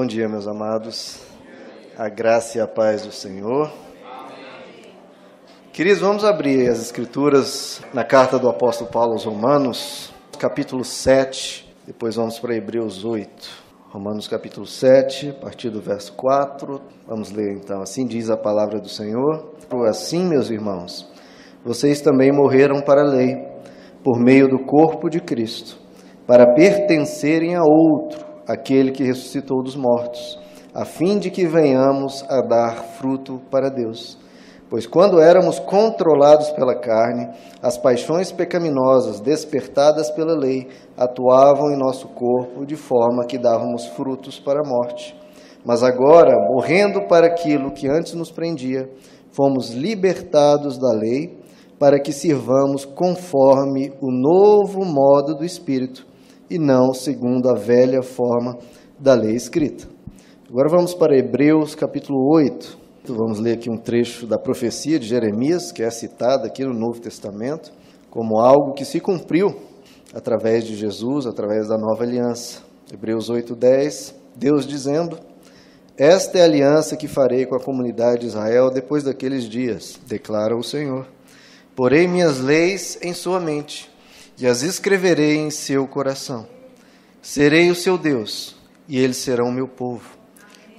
Bom dia, meus amados. A graça e a paz do Senhor. Queridos, vamos abrir as Escrituras na carta do apóstolo Paulo aos Romanos, capítulo 7, depois vamos para Hebreus 8. Romanos capítulo 7, a partir do verso 4. Vamos ler então. Assim diz a palavra do Senhor. Assim, meus irmãos, vocês também morreram para a lei, por meio do corpo de Cristo, para pertencerem a outro aquele que ressuscitou dos mortos, a fim de que venhamos a dar fruto para Deus. Pois quando éramos controlados pela carne, as paixões pecaminosas despertadas pela lei atuavam em nosso corpo de forma que dávamos frutos para a morte. Mas agora, morrendo para aquilo que antes nos prendia, fomos libertados da lei para que sirvamos conforme o novo modo do Espírito e não segundo a velha forma da lei escrita. Agora vamos para Hebreus capítulo 8. Vamos ler aqui um trecho da profecia de Jeremias, que é citada aqui no Novo Testamento, como algo que se cumpriu através de Jesus, através da nova aliança. Hebreus 8:10, Deus dizendo: Esta é a aliança que farei com a comunidade de Israel depois daqueles dias, declara o Senhor. Porei minhas leis em sua mente e as escreverei em seu coração. Serei o seu Deus, e eles serão meu povo.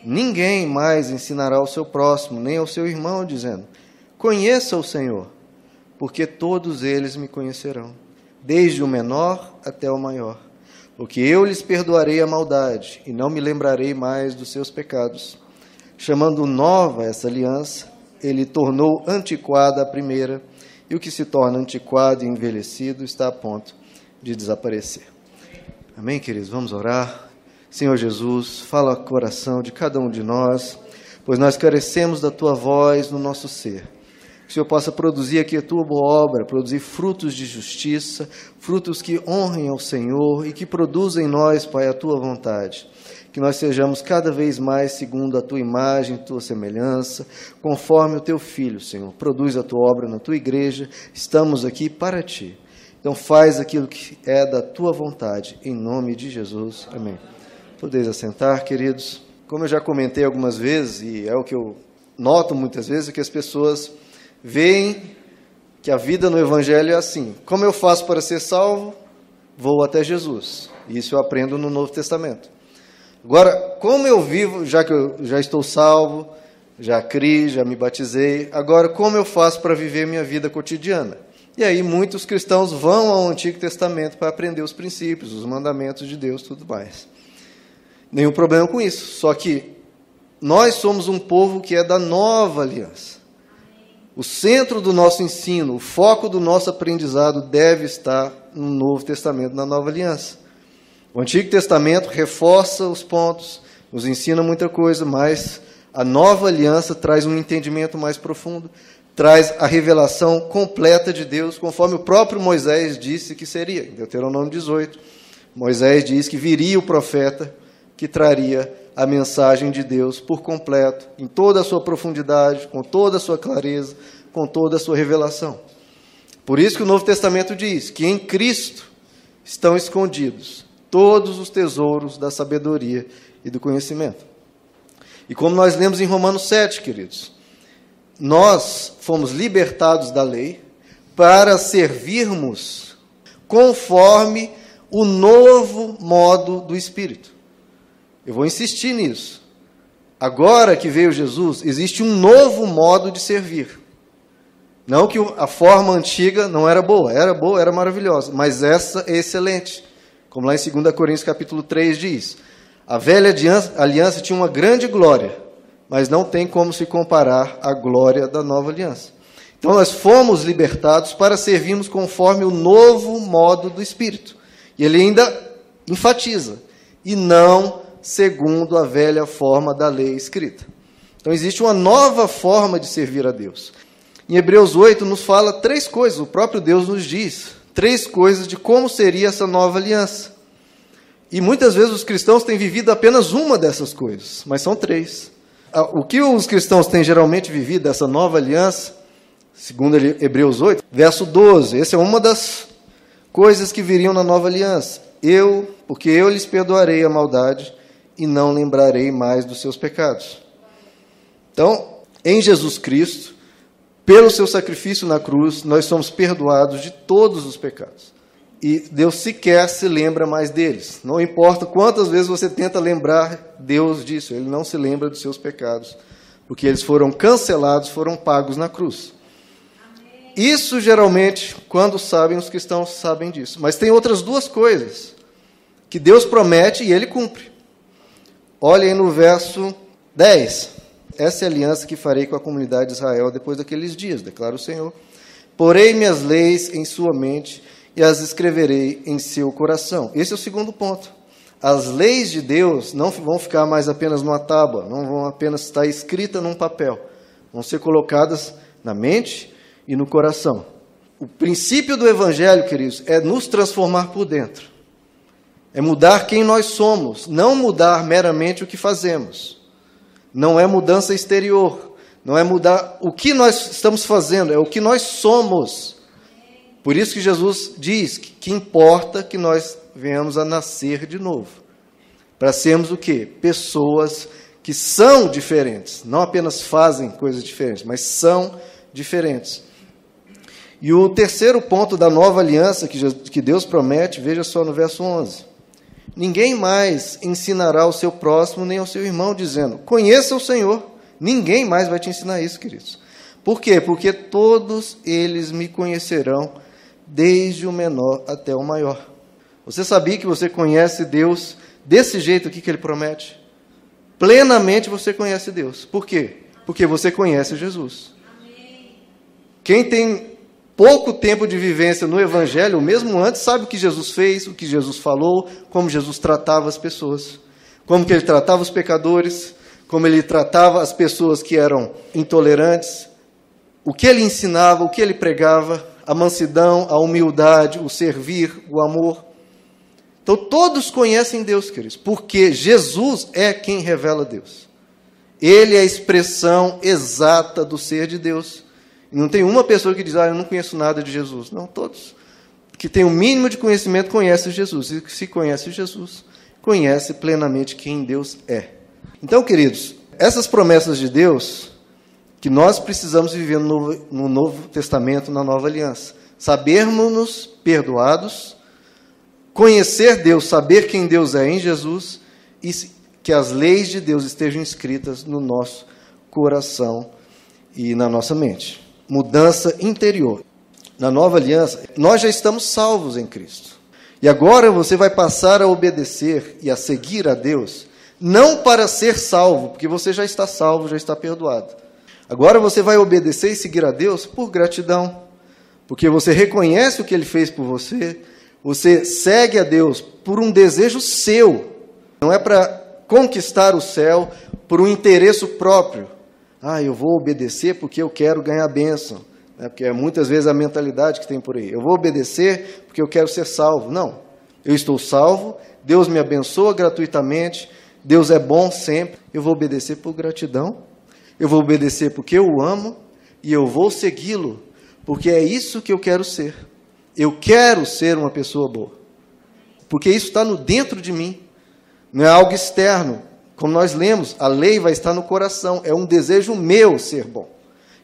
Ninguém mais ensinará ao seu próximo, nem ao seu irmão, dizendo: Conheça o Senhor, porque todos eles me conhecerão, desde o menor até o maior. Porque eu lhes perdoarei a maldade, e não me lembrarei mais dos seus pecados. Chamando nova essa aliança, ele tornou antiquada a primeira e o que se torna antiquado e envelhecido está a ponto de desaparecer. Amém, queridos? Vamos orar. Senhor Jesus, fala ao coração de cada um de nós, pois nós carecemos da tua voz no nosso ser. Que o Senhor possa produzir aqui a tua boa obra, produzir frutos de justiça, frutos que honrem ao Senhor e que produzam em nós, Pai, a tua vontade que nós sejamos cada vez mais segundo a tua imagem, tua semelhança, conforme o teu filho, Senhor. Produz a tua obra na tua igreja, estamos aqui para ti. Então faz aquilo que é da tua vontade, em nome de Jesus. Amém. Podeis assentar, queridos. Como eu já comentei algumas vezes, e é o que eu noto muitas vezes, é que as pessoas veem que a vida no Evangelho é assim. Como eu faço para ser salvo? Vou até Jesus. Isso eu aprendo no Novo Testamento. Agora, como eu vivo, já que eu já estou salvo, já criei, já me batizei, agora como eu faço para viver minha vida cotidiana? E aí muitos cristãos vão ao Antigo Testamento para aprender os princípios, os mandamentos de Deus, tudo mais. Nenhum problema com isso. Só que nós somos um povo que é da nova aliança. O centro do nosso ensino, o foco do nosso aprendizado deve estar no Novo Testamento, na nova aliança. O Antigo Testamento reforça os pontos, nos ensina muita coisa, mas a nova aliança traz um entendimento mais profundo, traz a revelação completa de Deus, conforme o próprio Moisés disse que seria. Em Deuteronômio 18, Moisés diz que viria o profeta que traria a mensagem de Deus por completo, em toda a sua profundidade, com toda a sua clareza, com toda a sua revelação. Por isso que o Novo Testamento diz que em Cristo estão escondidos todos os tesouros da sabedoria e do conhecimento. E como nós lemos em Romanos 7, queridos, nós fomos libertados da lei para servirmos conforme o novo modo do Espírito. Eu vou insistir nisso. Agora que veio Jesus, existe um novo modo de servir. Não que a forma antiga não era boa, era boa, era maravilhosa, mas essa é excelente. Como lá em 2 Coríntios capítulo 3 diz: A velha aliança tinha uma grande glória, mas não tem como se comparar à glória da nova aliança. Então nós fomos libertados para servirmos conforme o novo modo do Espírito. E ele ainda enfatiza: e não segundo a velha forma da lei escrita. Então existe uma nova forma de servir a Deus. Em Hebreus 8 nos fala três coisas, o próprio Deus nos diz três coisas de como seria essa nova aliança. E muitas vezes os cristãos têm vivido apenas uma dessas coisas, mas são três. Ah, o que os cristãos têm geralmente vivido dessa nova aliança, segundo Hebreus 8, verso 12, essa é uma das coisas que viriam na nova aliança. Eu, porque eu lhes perdoarei a maldade e não lembrarei mais dos seus pecados. Então, em Jesus Cristo, pelo seu sacrifício na cruz, nós somos perdoados de todos os pecados. E Deus sequer se lembra mais deles. Não importa quantas vezes você tenta lembrar Deus disso, Ele não se lembra dos seus pecados, porque eles foram cancelados, foram pagos na cruz. Isso geralmente, quando sabem, os cristãos sabem disso. Mas tem outras duas coisas que Deus promete e Ele cumpre. Olhem no verso 10. Essa é a aliança que farei com a comunidade de Israel depois daqueles dias, declara o Senhor. Porei minhas leis em sua mente e as escreverei em seu coração. Esse é o segundo ponto. As leis de Deus não vão ficar mais apenas numa tábua, não vão apenas estar escritas num papel, vão ser colocadas na mente e no coração. O princípio do Evangelho, queridos, é nos transformar por dentro. É mudar quem nós somos, não mudar meramente o que fazemos. Não é mudança exterior, não é mudar o que nós estamos fazendo, é o que nós somos. Por isso que Jesus diz que, que importa que nós venhamos a nascer de novo. Para sermos o quê? Pessoas que são diferentes, não apenas fazem coisas diferentes, mas são diferentes. E o terceiro ponto da nova aliança que Deus promete, veja só no verso 11. Ninguém mais ensinará ao seu próximo nem ao seu irmão, dizendo: Conheça o Senhor. Ninguém mais vai te ensinar isso, queridos. Por quê? Porque todos eles me conhecerão desde o menor até o maior. Você sabia que você conhece Deus desse jeito aqui que ele promete? Plenamente você conhece Deus. Por quê? Porque você conhece Jesus. Quem tem pouco tempo de vivência no Evangelho, mesmo antes, sabe o que Jesus fez, o que Jesus falou, como Jesus tratava as pessoas, como que ele tratava os pecadores, como ele tratava as pessoas que eram intolerantes, o que ele ensinava, o que ele pregava a mansidão, a humildade, o servir, o amor. Então todos conhecem Deus, queridos, porque Jesus é quem revela Deus. Ele é a expressão exata do ser de Deus. Não tem uma pessoa que diz, ah, eu não conheço nada de Jesus. Não, todos que têm o mínimo de conhecimento conhecem Jesus. E se conhece Jesus, conhece plenamente quem Deus é. Então, queridos, essas promessas de Deus que nós precisamos viver no Novo, no Novo Testamento, na Nova Aliança. Sabermos-nos perdoados, conhecer Deus, saber quem Deus é em Jesus e que as leis de Deus estejam escritas no nosso coração e na nossa mente. Mudança interior. Na nova aliança, nós já estamos salvos em Cristo. E agora você vai passar a obedecer e a seguir a Deus, não para ser salvo, porque você já está salvo, já está perdoado Agora você vai obedecer e seguir a Deus por gratidão, porque você reconhece o que ele fez por você, você segue a Deus por um desejo seu, não é para conquistar o céu por um interesse próprio. Ah, eu vou obedecer porque eu quero ganhar bênção. É porque é muitas vezes a mentalidade que tem por aí. Eu vou obedecer porque eu quero ser salvo. Não. Eu estou salvo, Deus me abençoa gratuitamente, Deus é bom sempre. Eu vou obedecer por gratidão eu vou obedecer porque eu o amo e eu vou segui-lo, porque é isso que eu quero ser. Eu quero ser uma pessoa boa. Porque isso está no dentro de mim. Não é algo externo. Como nós lemos, a lei vai estar no coração. É um desejo meu ser bom.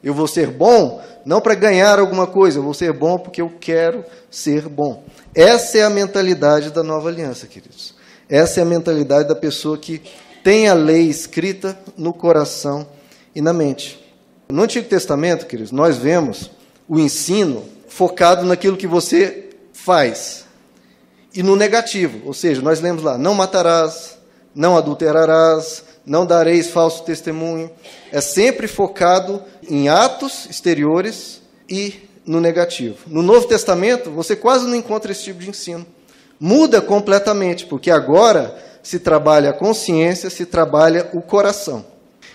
Eu vou ser bom não para ganhar alguma coisa, eu vou ser bom porque eu quero ser bom. Essa é a mentalidade da nova aliança, queridos. Essa é a mentalidade da pessoa que tem a lei escrita no coração e na mente. No Antigo Testamento, queridos, nós vemos o ensino focado naquilo que você faz e no negativo, ou seja, nós lemos lá: não matarás, não adulterarás, não dareis falso testemunho. É sempre focado em atos exteriores e no negativo. No Novo Testamento, você quase não encontra esse tipo de ensino. Muda completamente, porque agora se trabalha a consciência, se trabalha o coração.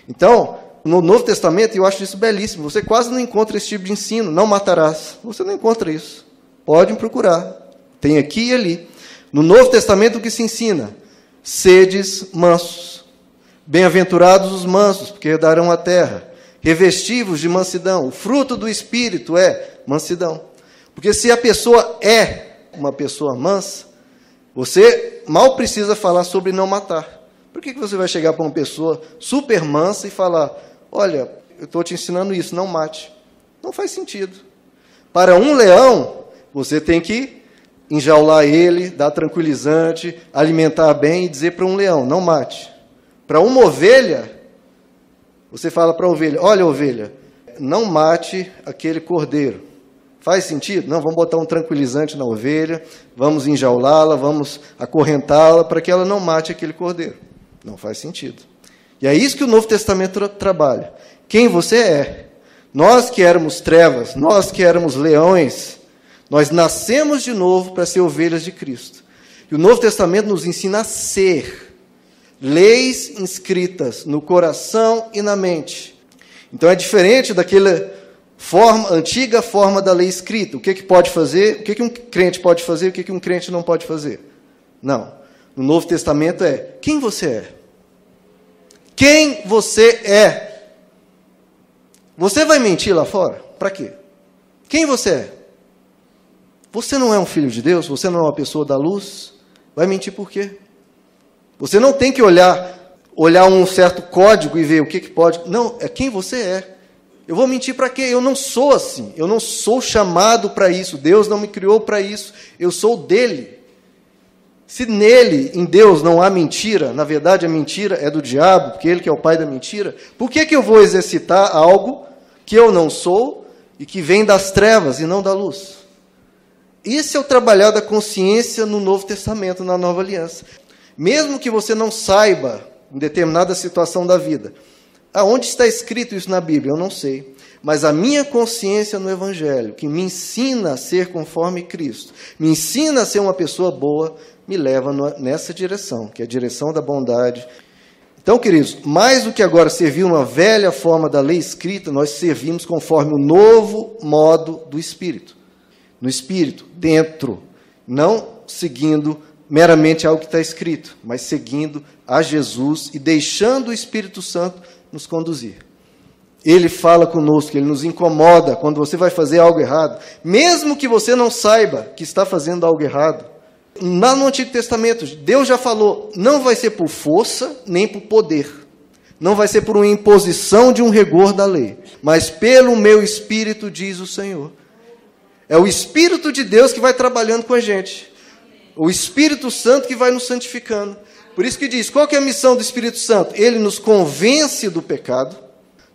Então, no Novo Testamento, eu acho isso belíssimo, você quase não encontra esse tipo de ensino, não matarás. Você não encontra isso. Podem procurar. Tem aqui e ali. No Novo Testamento, o que se ensina? Sedes mansos. Bem-aventurados os mansos, porque herdarão a terra. Revestivos de mansidão. O fruto do Espírito é mansidão. Porque se a pessoa é uma pessoa mansa, você mal precisa falar sobre não matar. Por que, que você vai chegar para uma pessoa super mansa e falar: Olha, eu estou te ensinando isso, não mate? Não faz sentido. Para um leão, você tem que enjaular ele, dar tranquilizante, alimentar bem e dizer para um leão: Não mate. Para uma ovelha, você fala para a ovelha: Olha, ovelha, não mate aquele cordeiro. Faz sentido? Não, vamos botar um tranquilizante na ovelha, vamos enjaulá-la, vamos acorrentá-la para que ela não mate aquele cordeiro. Não faz sentido. E é isso que o Novo Testamento tra trabalha. Quem você é? Nós que éramos trevas, nós que éramos leões, nós nascemos de novo para ser ovelhas de Cristo. E o Novo Testamento nos ensina a ser leis inscritas no coração e na mente. Então é diferente daquela forma, antiga forma da lei escrita. O que, que pode fazer, o que, que um crente pode fazer, o que, que um crente não pode fazer. Não. No Novo Testamento é quem você é. Quem você é. Você vai mentir lá fora? Para quê? Quem você é? Você não é um filho de Deus? Você não é uma pessoa da luz? Vai mentir por quê? Você não tem que olhar olhar um certo código e ver o que, que pode. Não, é quem você é. Eu vou mentir para quê? Eu não sou assim. Eu não sou chamado para isso. Deus não me criou para isso. Eu sou dele. Se nele, em Deus, não há mentira, na verdade a mentira é do diabo, porque ele que é o pai da mentira, por que, que eu vou exercitar algo que eu não sou e que vem das trevas e não da luz? Esse é o trabalhar da consciência no Novo Testamento, na Nova Aliança. Mesmo que você não saiba em determinada situação da vida, Aonde está escrito isso na Bíblia? Eu não sei. Mas a minha consciência no Evangelho, que me ensina a ser conforme Cristo, me ensina a ser uma pessoa boa, me leva nessa direção, que é a direção da bondade. Então, queridos, mais do que agora servir uma velha forma da lei escrita, nós servimos conforme o novo modo do Espírito. No Espírito, dentro, não seguindo meramente algo que está escrito, mas seguindo a Jesus e deixando o Espírito Santo nos conduzir. Ele fala conosco, ele nos incomoda quando você vai fazer algo errado, mesmo que você não saiba que está fazendo algo errado. Lá no Antigo Testamento, Deus já falou: não vai ser por força nem por poder, não vai ser por uma imposição de um rigor da lei, mas pelo meu espírito, diz o Senhor. É o Espírito de Deus que vai trabalhando com a gente, o Espírito Santo que vai nos santificando. Por isso que diz: qual que é a missão do Espírito Santo? Ele nos convence do pecado,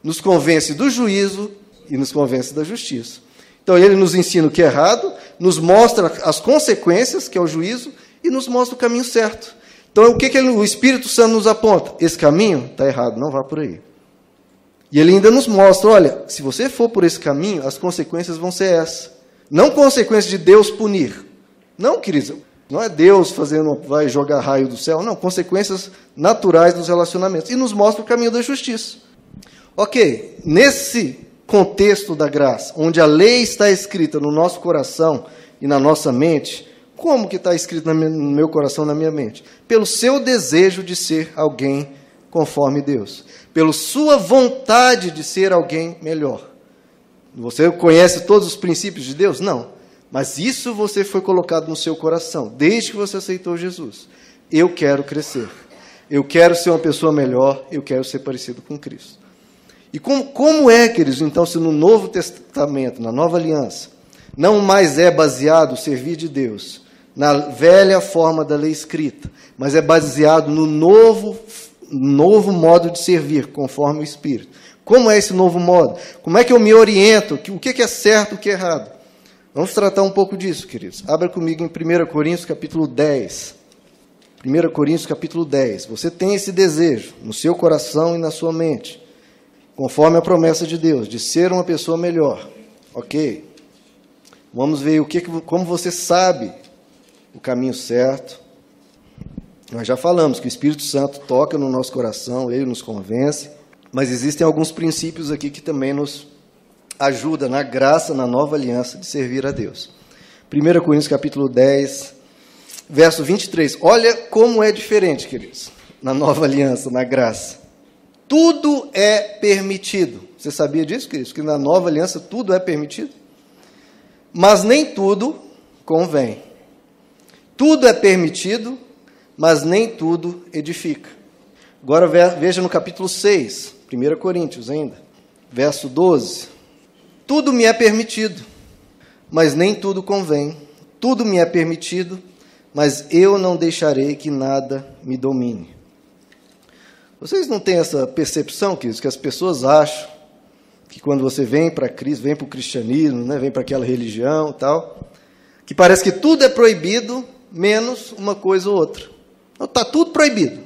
nos convence do juízo e nos convence da justiça. Então ele nos ensina o que é errado, nos mostra as consequências, que é o juízo, e nos mostra o caminho certo. Então o que, que ele, o Espírito Santo nos aponta? Esse caminho está errado, não vá por aí. E ele ainda nos mostra: olha, se você for por esse caminho, as consequências vão ser essas. Não consequências de Deus punir. Não, queridos, não é Deus fazendo, vai jogar raio do céu, não, consequências naturais dos relacionamentos. E nos mostra o caminho da justiça. Ok, nesse contexto da graça, onde a lei está escrita no nosso coração e na nossa mente, como que está escrito no meu coração na minha mente? Pelo seu desejo de ser alguém conforme Deus. Pela sua vontade de ser alguém melhor. Você conhece todos os princípios de Deus? Não. Mas isso você foi colocado no seu coração, desde que você aceitou Jesus. Eu quero crescer. Eu quero ser uma pessoa melhor, eu quero ser parecido com Cristo. E como, como é, queridos, então, se no Novo Testamento, na Nova Aliança, não mais é baseado servir de Deus na velha forma da lei escrita, mas é baseado no novo, novo modo de servir, conforme o Espírito. Como é esse novo modo? Como é que eu me oriento? O que é certo, o que é errado? Vamos tratar um pouco disso, queridos. Abra comigo em 1 Coríntios capítulo 10. 1 Coríntios capítulo 10. Você tem esse desejo no seu coração e na sua mente, conforme a promessa de Deus, de ser uma pessoa melhor. Ok? Vamos ver o que, como você sabe o caminho certo. Nós já falamos que o Espírito Santo toca no nosso coração, ele nos convence, mas existem alguns princípios aqui que também nos ajuda na graça, na nova aliança de servir a Deus. 1 Coríntios capítulo 10, verso 23. Olha como é diferente, queridos, na nova aliança, na graça. Tudo é permitido. Você sabia disso, queridos? Que na nova aliança tudo é permitido? Mas nem tudo convém. Tudo é permitido, mas nem tudo edifica. Agora veja no capítulo 6, 1 Coríntios ainda, verso 12. Tudo me é permitido, mas nem tudo convém. Tudo me é permitido, mas eu não deixarei que nada me domine. Vocês não têm essa percepção, queridos, que as pessoas acham que quando você vem para Cristo, vem para o cristianismo, né, vem para aquela religião tal, que parece que tudo é proibido, menos uma coisa ou outra. Está tudo proibido.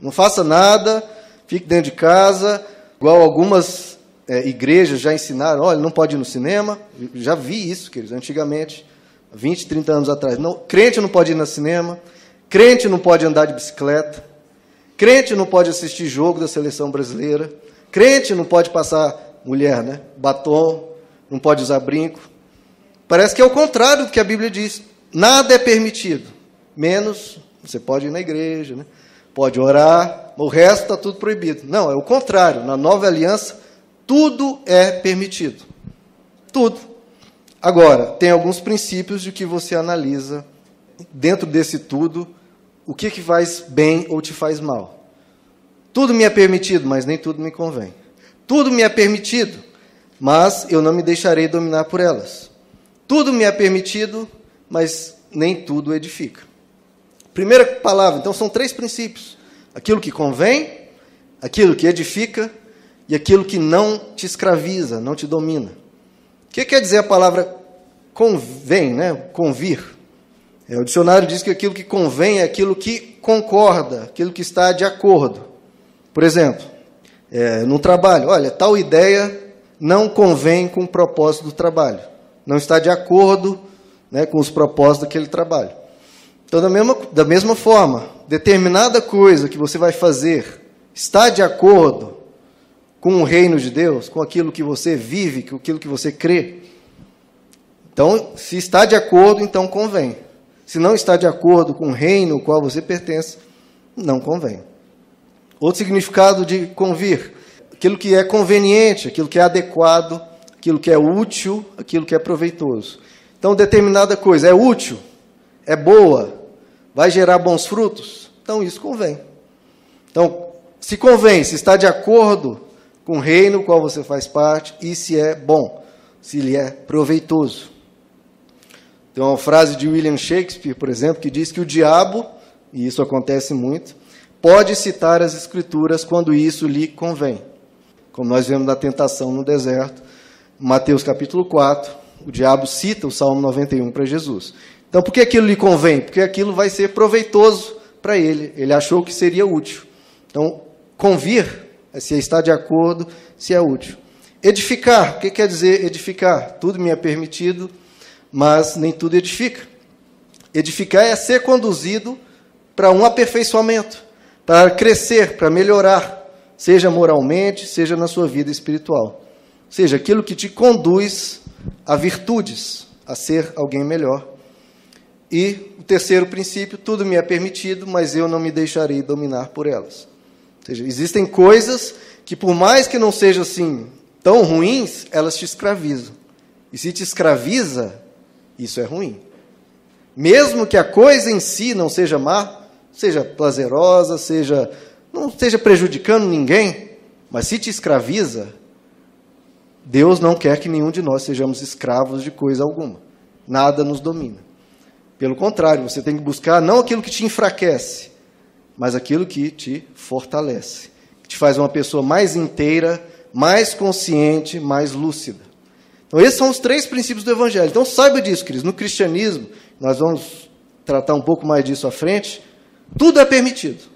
Não faça nada, fique dentro de casa, igual algumas é, igrejas já ensinaram, olha, não pode ir no cinema. Já vi isso, queridos, antigamente. 20, 30 anos atrás. Não, crente não pode ir no cinema, crente não pode andar de bicicleta, crente não pode assistir jogo da seleção brasileira, crente não pode passar mulher, né? Batom, não pode usar brinco. Parece que é o contrário do que a Bíblia diz. Nada é permitido, menos você pode ir na igreja, né? Pode orar, o resto está tudo proibido. Não, é o contrário. Na nova aliança, tudo é permitido. Tudo. Agora, tem alguns princípios de que você analisa dentro desse tudo o que, que faz bem ou te faz mal. Tudo me é permitido, mas nem tudo me convém. Tudo me é permitido, mas eu não me deixarei dominar por elas. Tudo me é permitido, mas nem tudo edifica. Primeira palavra, então são três princípios: aquilo que convém, aquilo que edifica e aquilo que não te escraviza, não te domina. O que quer dizer a palavra convém, né? convir? É, o dicionário diz que aquilo que convém é aquilo que concorda, aquilo que está de acordo. Por exemplo, é, no trabalho, olha, tal ideia não convém com o propósito do trabalho, não está de acordo né, com os propósitos daquele trabalho. Então, da mesma, da mesma forma, determinada coisa que você vai fazer está de acordo com o reino de Deus, com aquilo que você vive, com aquilo que você crê. Então, se está de acordo, então convém. Se não está de acordo com o reino ao qual você pertence, não convém. Outro significado de convir, aquilo que é conveniente, aquilo que é adequado, aquilo que é útil, aquilo que é proveitoso. Então, determinada coisa é útil, é boa, vai gerar bons frutos, então isso convém. Então, se convém, se está de acordo com o reino do qual você faz parte e se é bom, se lhe é proveitoso. Tem uma frase de William Shakespeare, por exemplo, que diz que o diabo, e isso acontece muito, pode citar as escrituras quando isso lhe convém. Como nós vemos na tentação no deserto, Mateus capítulo 4, o diabo cita o Salmo 91 para Jesus. Então, por que aquilo lhe convém? Porque aquilo vai ser proveitoso para ele. Ele achou que seria útil. Então, convir se está de acordo, se é útil. Edificar, o que quer dizer edificar? Tudo me é permitido, mas nem tudo edifica. Edificar é ser conduzido para um aperfeiçoamento, para crescer, para melhorar, seja moralmente, seja na sua vida espiritual. Ou seja, aquilo que te conduz a virtudes, a ser alguém melhor. E o terceiro princípio, tudo me é permitido, mas eu não me deixarei dominar por elas. Ou seja, existem coisas que, por mais que não sejam assim tão ruins, elas te escravizam. E se te escraviza, isso é ruim. Mesmo que a coisa em si não seja má, seja prazerosa, seja não esteja prejudicando ninguém, mas se te escraviza, Deus não quer que nenhum de nós sejamos escravos de coisa alguma. Nada nos domina. Pelo contrário, você tem que buscar não aquilo que te enfraquece, mas aquilo que te fortalece, que te faz uma pessoa mais inteira, mais consciente, mais lúcida. Então, esses são os três princípios do Evangelho. Então, saiba disso, queridos. No cristianismo, nós vamos tratar um pouco mais disso à frente, tudo é permitido.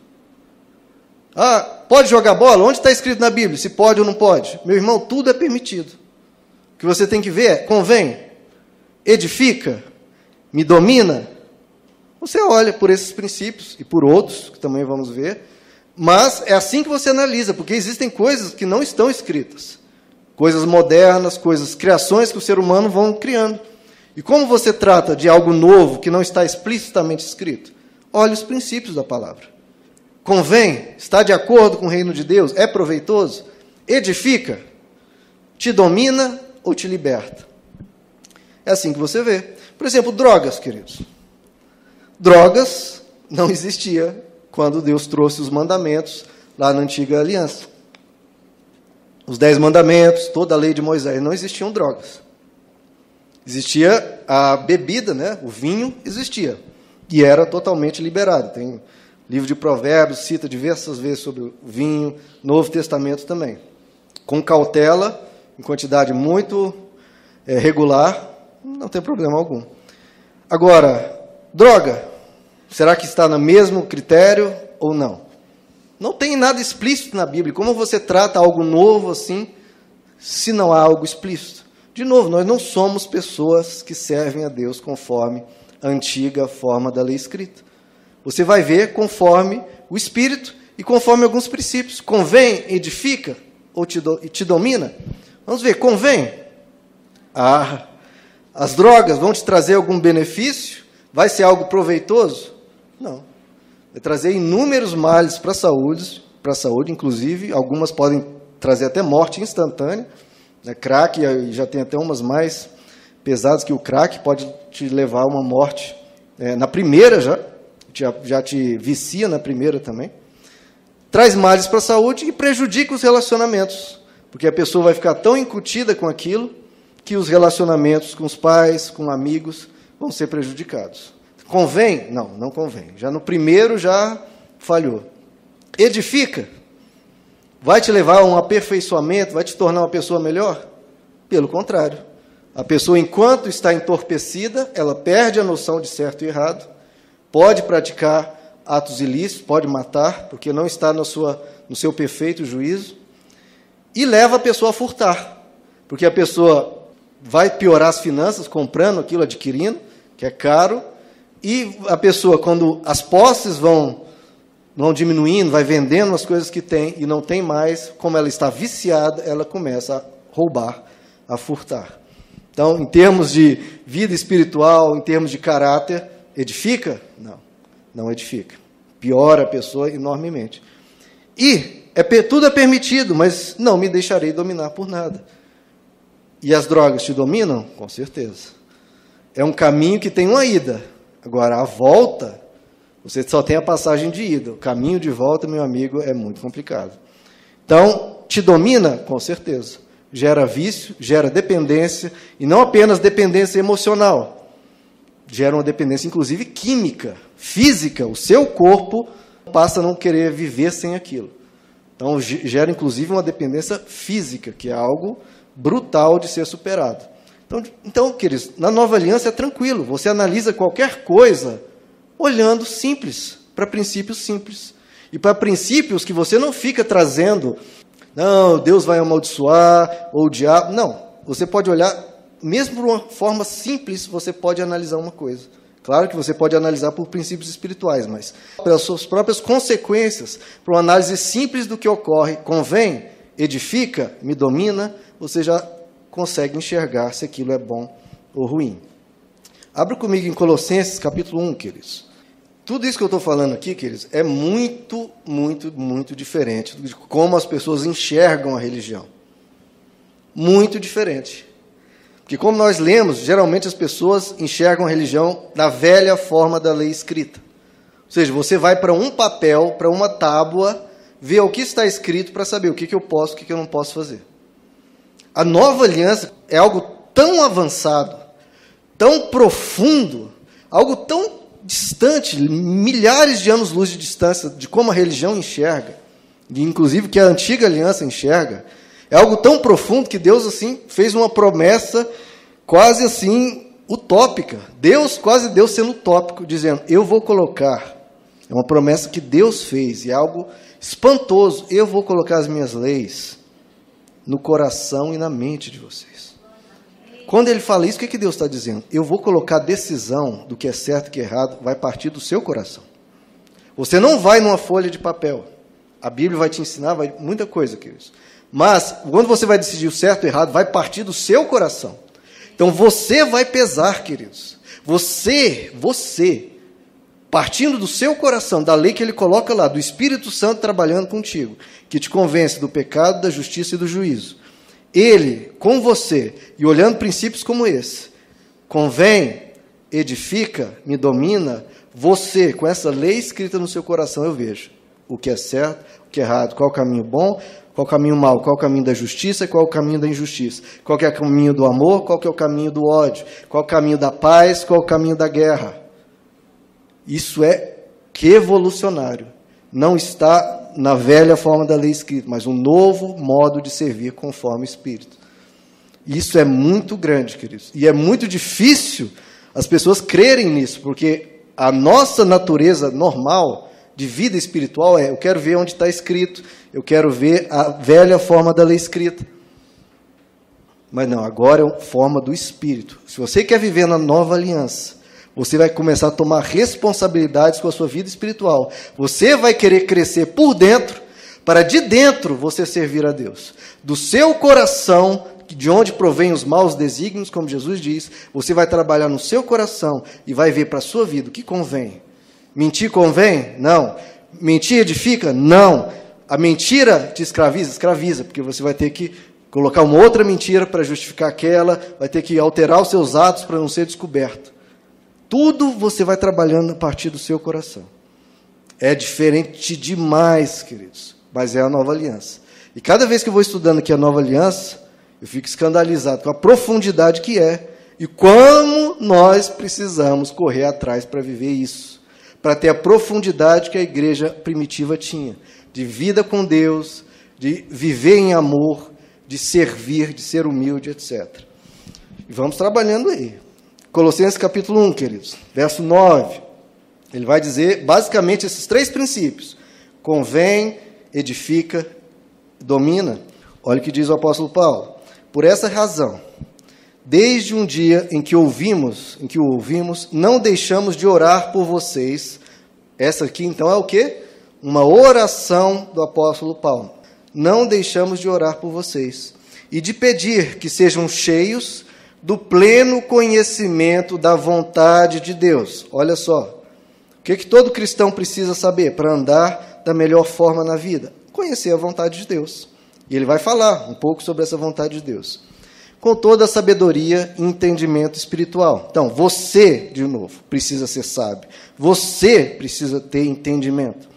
Ah, pode jogar bola? Onde está escrito na Bíblia? Se pode ou não pode? Meu irmão, tudo é permitido. O que você tem que ver é: convém, edifica, me domina, você olha por esses princípios e por outros, que também vamos ver, mas é assim que você analisa, porque existem coisas que não estão escritas. Coisas modernas, coisas, criações que o ser humano vão criando. E como você trata de algo novo que não está explicitamente escrito? Olhe os princípios da palavra. Convém? Está de acordo com o reino de Deus? É proveitoso? Edifica? Te domina ou te liberta? É assim que você vê. Por exemplo, drogas, queridos. Drogas não existia quando Deus trouxe os mandamentos lá na antiga aliança. Os dez mandamentos, toda a lei de Moisés, não existiam drogas. Existia a bebida, né? o vinho existia. E era totalmente liberado. Tem livro de Provérbios, cita diversas vezes sobre o vinho, Novo Testamento também. Com cautela, em quantidade muito é, regular, não tem problema algum. Agora, droga, será que está no mesmo critério ou não? Não tem nada explícito na Bíblia. Como você trata algo novo assim, se não há algo explícito? De novo, nós não somos pessoas que servem a Deus conforme a antiga forma da lei escrita. Você vai ver conforme o Espírito e conforme alguns princípios. Convém, edifica ou te, do, te domina? Vamos ver, convém. Ah, as drogas vão te trazer algum benefício? Vai ser algo proveitoso? Não. Vai trazer inúmeros males para a saúde, para a saúde, inclusive, algumas podem trazer até morte instantânea. Né? Crack, já tem até umas mais pesadas que o crack, pode te levar a uma morte é, na primeira já, já, já te vicia na primeira também. Traz males para a saúde e prejudica os relacionamentos, porque a pessoa vai ficar tão incutida com aquilo que os relacionamentos com os pais, com amigos, vão ser prejudicados. Convém? Não, não convém. Já no primeiro já falhou. Edifica? vai te levar a um aperfeiçoamento, vai te tornar uma pessoa melhor? Pelo contrário. A pessoa, enquanto está entorpecida, ela perde a noção de certo e errado, pode praticar atos ilícitos, pode matar, porque não está no, sua, no seu perfeito juízo, e leva a pessoa a furtar, porque a pessoa vai piorar as finanças comprando aquilo, adquirindo, que é caro, e a pessoa, quando as posses vão vão diminuindo, vai vendendo as coisas que tem e não tem mais, como ela está viciada, ela começa a roubar, a furtar. Então, em termos de vida espiritual, em termos de caráter, edifica? Não, não edifica. Piora a pessoa enormemente. E é, tudo é permitido, mas não me deixarei dominar por nada. E as drogas te dominam? Com certeza. É um caminho que tem uma ida. Agora, a volta você só tem a passagem de ida. O caminho de volta, meu amigo, é muito complicado. Então, te domina? Com certeza. Gera vício, gera dependência, e não apenas dependência emocional. Gera uma dependência, inclusive, química, física. O seu corpo passa a não querer viver sem aquilo. Então, gera, inclusive, uma dependência física, que é algo brutal de ser superado. Então, então queridos, na nova aliança é tranquilo. Você analisa qualquer coisa olhando simples, para princípios simples. E para princípios que você não fica trazendo, não, Deus vai amaldiçoar, ou o diabo. Não, você pode olhar, mesmo por uma forma simples, você pode analisar uma coisa. Claro que você pode analisar por princípios espirituais, mas pelas suas próprias consequências, para uma análise simples do que ocorre, convém, edifica, me domina, você já consegue enxergar se aquilo é bom ou ruim. Abra comigo em Colossenses capítulo 1, queridos. Tudo isso que eu estou falando aqui, queridos, é muito, muito, muito diferente de como as pessoas enxergam a religião. Muito diferente. Porque, como nós lemos, geralmente as pessoas enxergam a religião na velha forma da lei escrita. Ou seja, você vai para um papel, para uma tábua, ver o que está escrito para saber o que, que eu posso o que, que eu não posso fazer. A nova aliança é algo tão avançado, tão profundo, algo tão distante, milhares de anos-luz de distância de como a religião enxerga, e inclusive que a antiga aliança enxerga, é algo tão profundo que Deus assim fez uma promessa quase assim utópica. Deus, quase Deus sendo utópico, dizendo: "Eu vou colocar". É uma promessa que Deus fez e é algo espantoso. Eu vou colocar as minhas leis no coração e na mente de vocês. Quando ele fala isso, o que, que Deus está dizendo? Eu vou colocar a decisão do que é certo e que é errado, vai partir do seu coração. Você não vai numa folha de papel. A Bíblia vai te ensinar vai, muita coisa, queridos. Mas, quando você vai decidir o certo e o errado, vai partir do seu coração. Então, você vai pesar, queridos. Você, você, partindo do seu coração, da lei que ele coloca lá, do Espírito Santo trabalhando contigo, que te convence do pecado, da justiça e do juízo ele com você e olhando princípios como esse, convém, edifica, me domina, você, com essa lei escrita no seu coração, eu vejo. o que é certo, o que é errado, qual o caminho bom, qual o caminho mau, qual o caminho da justiça, qual o caminho da injustiça, qual é o caminho do amor, qual é o caminho do ódio, qual o caminho da paz, qual o caminho da guerra. Isso é que evolucionário. Não está na velha forma da lei escrita, mas um novo modo de servir conforme o Espírito. Isso é muito grande, queridos. E é muito difícil as pessoas crerem nisso, porque a nossa natureza normal de vida espiritual é: eu quero ver onde está escrito, eu quero ver a velha forma da lei escrita. Mas não, agora é a forma do Espírito. Se você quer viver na nova aliança, você vai começar a tomar responsabilidades com a sua vida espiritual. Você vai querer crescer por dentro, para de dentro você servir a Deus. Do seu coração de onde provém os maus desígnios, como Jesus diz, você vai trabalhar no seu coração e vai ver para a sua vida o que convém. Mentir convém? Não. Mentir edifica? Não. A mentira te escraviza? Escraviza, porque você vai ter que colocar uma outra mentira para justificar aquela, vai ter que alterar os seus atos para não ser descoberto. Tudo você vai trabalhando a partir do seu coração. É diferente demais, queridos, mas é a nova aliança. E cada vez que eu vou estudando aqui a nova aliança, eu fico escandalizado com a profundidade que é e como nós precisamos correr atrás para viver isso, para ter a profundidade que a igreja primitiva tinha, de vida com Deus, de viver em amor, de servir, de ser humilde, etc. E vamos trabalhando aí. Colossenses capítulo 1, queridos, verso 9. Ele vai dizer basicamente esses três princípios: convém, edifica, domina. Olha o que diz o apóstolo Paulo. Por essa razão, desde um dia em que ouvimos, em que o ouvimos, não deixamos de orar por vocês. Essa aqui então é o que? Uma oração do apóstolo Paulo. Não deixamos de orar por vocês e de pedir que sejam cheios do pleno conhecimento da vontade de Deus. Olha só. O que, que todo cristão precisa saber para andar da melhor forma na vida? Conhecer a vontade de Deus. E ele vai falar um pouco sobre essa vontade de Deus. Com toda a sabedoria e entendimento espiritual. Então, você, de novo, precisa ser sábio. Você precisa ter entendimento.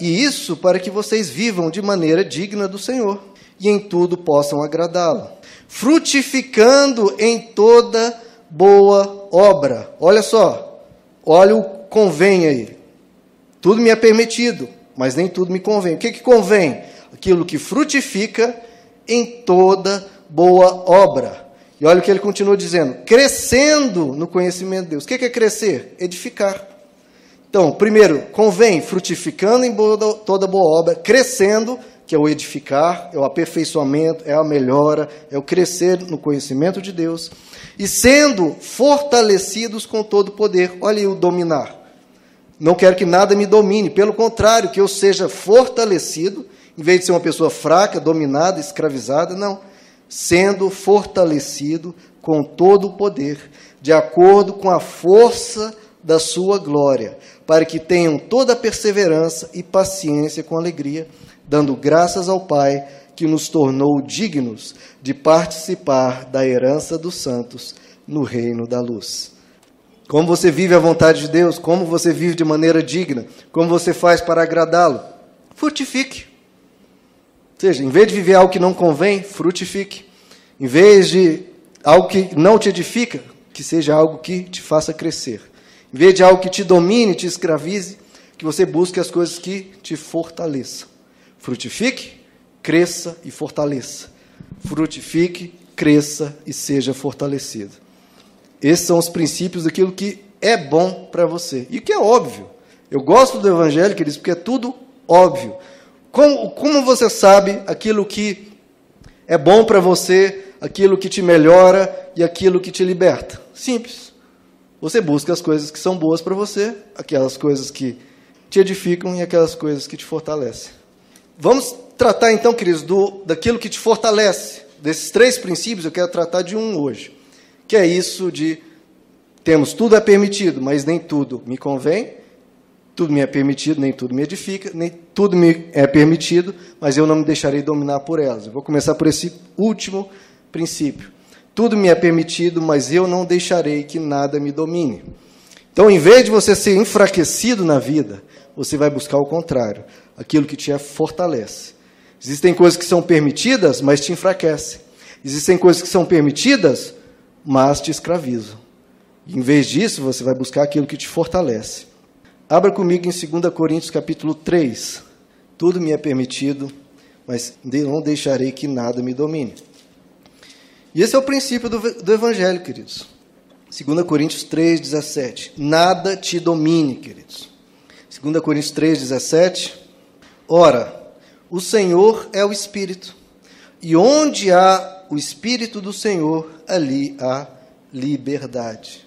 E isso para que vocês vivam de maneira digna do Senhor e em tudo possam agradá-lo, frutificando em toda boa obra. Olha só, olha o convém aí. Tudo me é permitido, mas nem tudo me convém. O que, que convém? aquilo que frutifica em toda boa obra. E olha o que ele continua dizendo: crescendo no conhecimento de Deus. O que é crescer? Edificar. Então, primeiro, convém frutificando em toda boa obra, crescendo, que é o edificar, é o aperfeiçoamento, é a melhora, é o crescer no conhecimento de Deus, e sendo fortalecidos com todo o poder. Olha aí o dominar. Não quero que nada me domine, pelo contrário, que eu seja fortalecido em vez de ser uma pessoa fraca, dominada, escravizada, não. Sendo fortalecido com todo o poder, de acordo com a força da sua glória, para que tenham toda a perseverança e paciência com alegria, dando graças ao Pai que nos tornou dignos de participar da herança dos santos no reino da luz. Como você vive a vontade de Deus, como você vive de maneira digna, como você faz para agradá-lo. Frutifique seja, em vez de viver algo que não convém, frutifique. Em vez de algo que não te edifica, que seja algo que te faça crescer. Em vez de algo que te domine, te escravize, que você busque as coisas que te fortaleçam. Frutifique, cresça e fortaleça. Frutifique, cresça e seja fortalecido. Esses são os princípios daquilo que é bom para você. E que é óbvio. Eu gosto do Evangelho, queridos, porque é tudo óbvio. Como, como você sabe aquilo que é bom para você, aquilo que te melhora e aquilo que te liberta? Simples. Você busca as coisas que são boas para você, aquelas coisas que te edificam e aquelas coisas que te fortalecem. Vamos tratar então, queridos, do, daquilo que te fortalece. Desses três princípios, eu quero tratar de um hoje, que é isso de temos tudo é permitido, mas nem tudo me convém, tudo me é permitido, nem tudo me edifica, nem tudo me é permitido, mas eu não me deixarei dominar por elas. Eu vou começar por esse último princípio. Tudo me é permitido, mas eu não deixarei que nada me domine. Então, em vez de você ser enfraquecido na vida, você vai buscar o contrário, aquilo que te fortalece. Existem coisas que são permitidas, mas te enfraquecem. Existem coisas que são permitidas, mas te escravizam. E, em vez disso, você vai buscar aquilo que te fortalece. Abra comigo em 2 Coríntios capítulo 3. Tudo me é permitido, mas não deixarei que nada me domine. E esse é o princípio do, do Evangelho, queridos. 2 Coríntios 3, 17. Nada te domine, queridos. 2 Coríntios 3, 17. Ora, o Senhor é o Espírito, e onde há o Espírito do Senhor, ali há liberdade.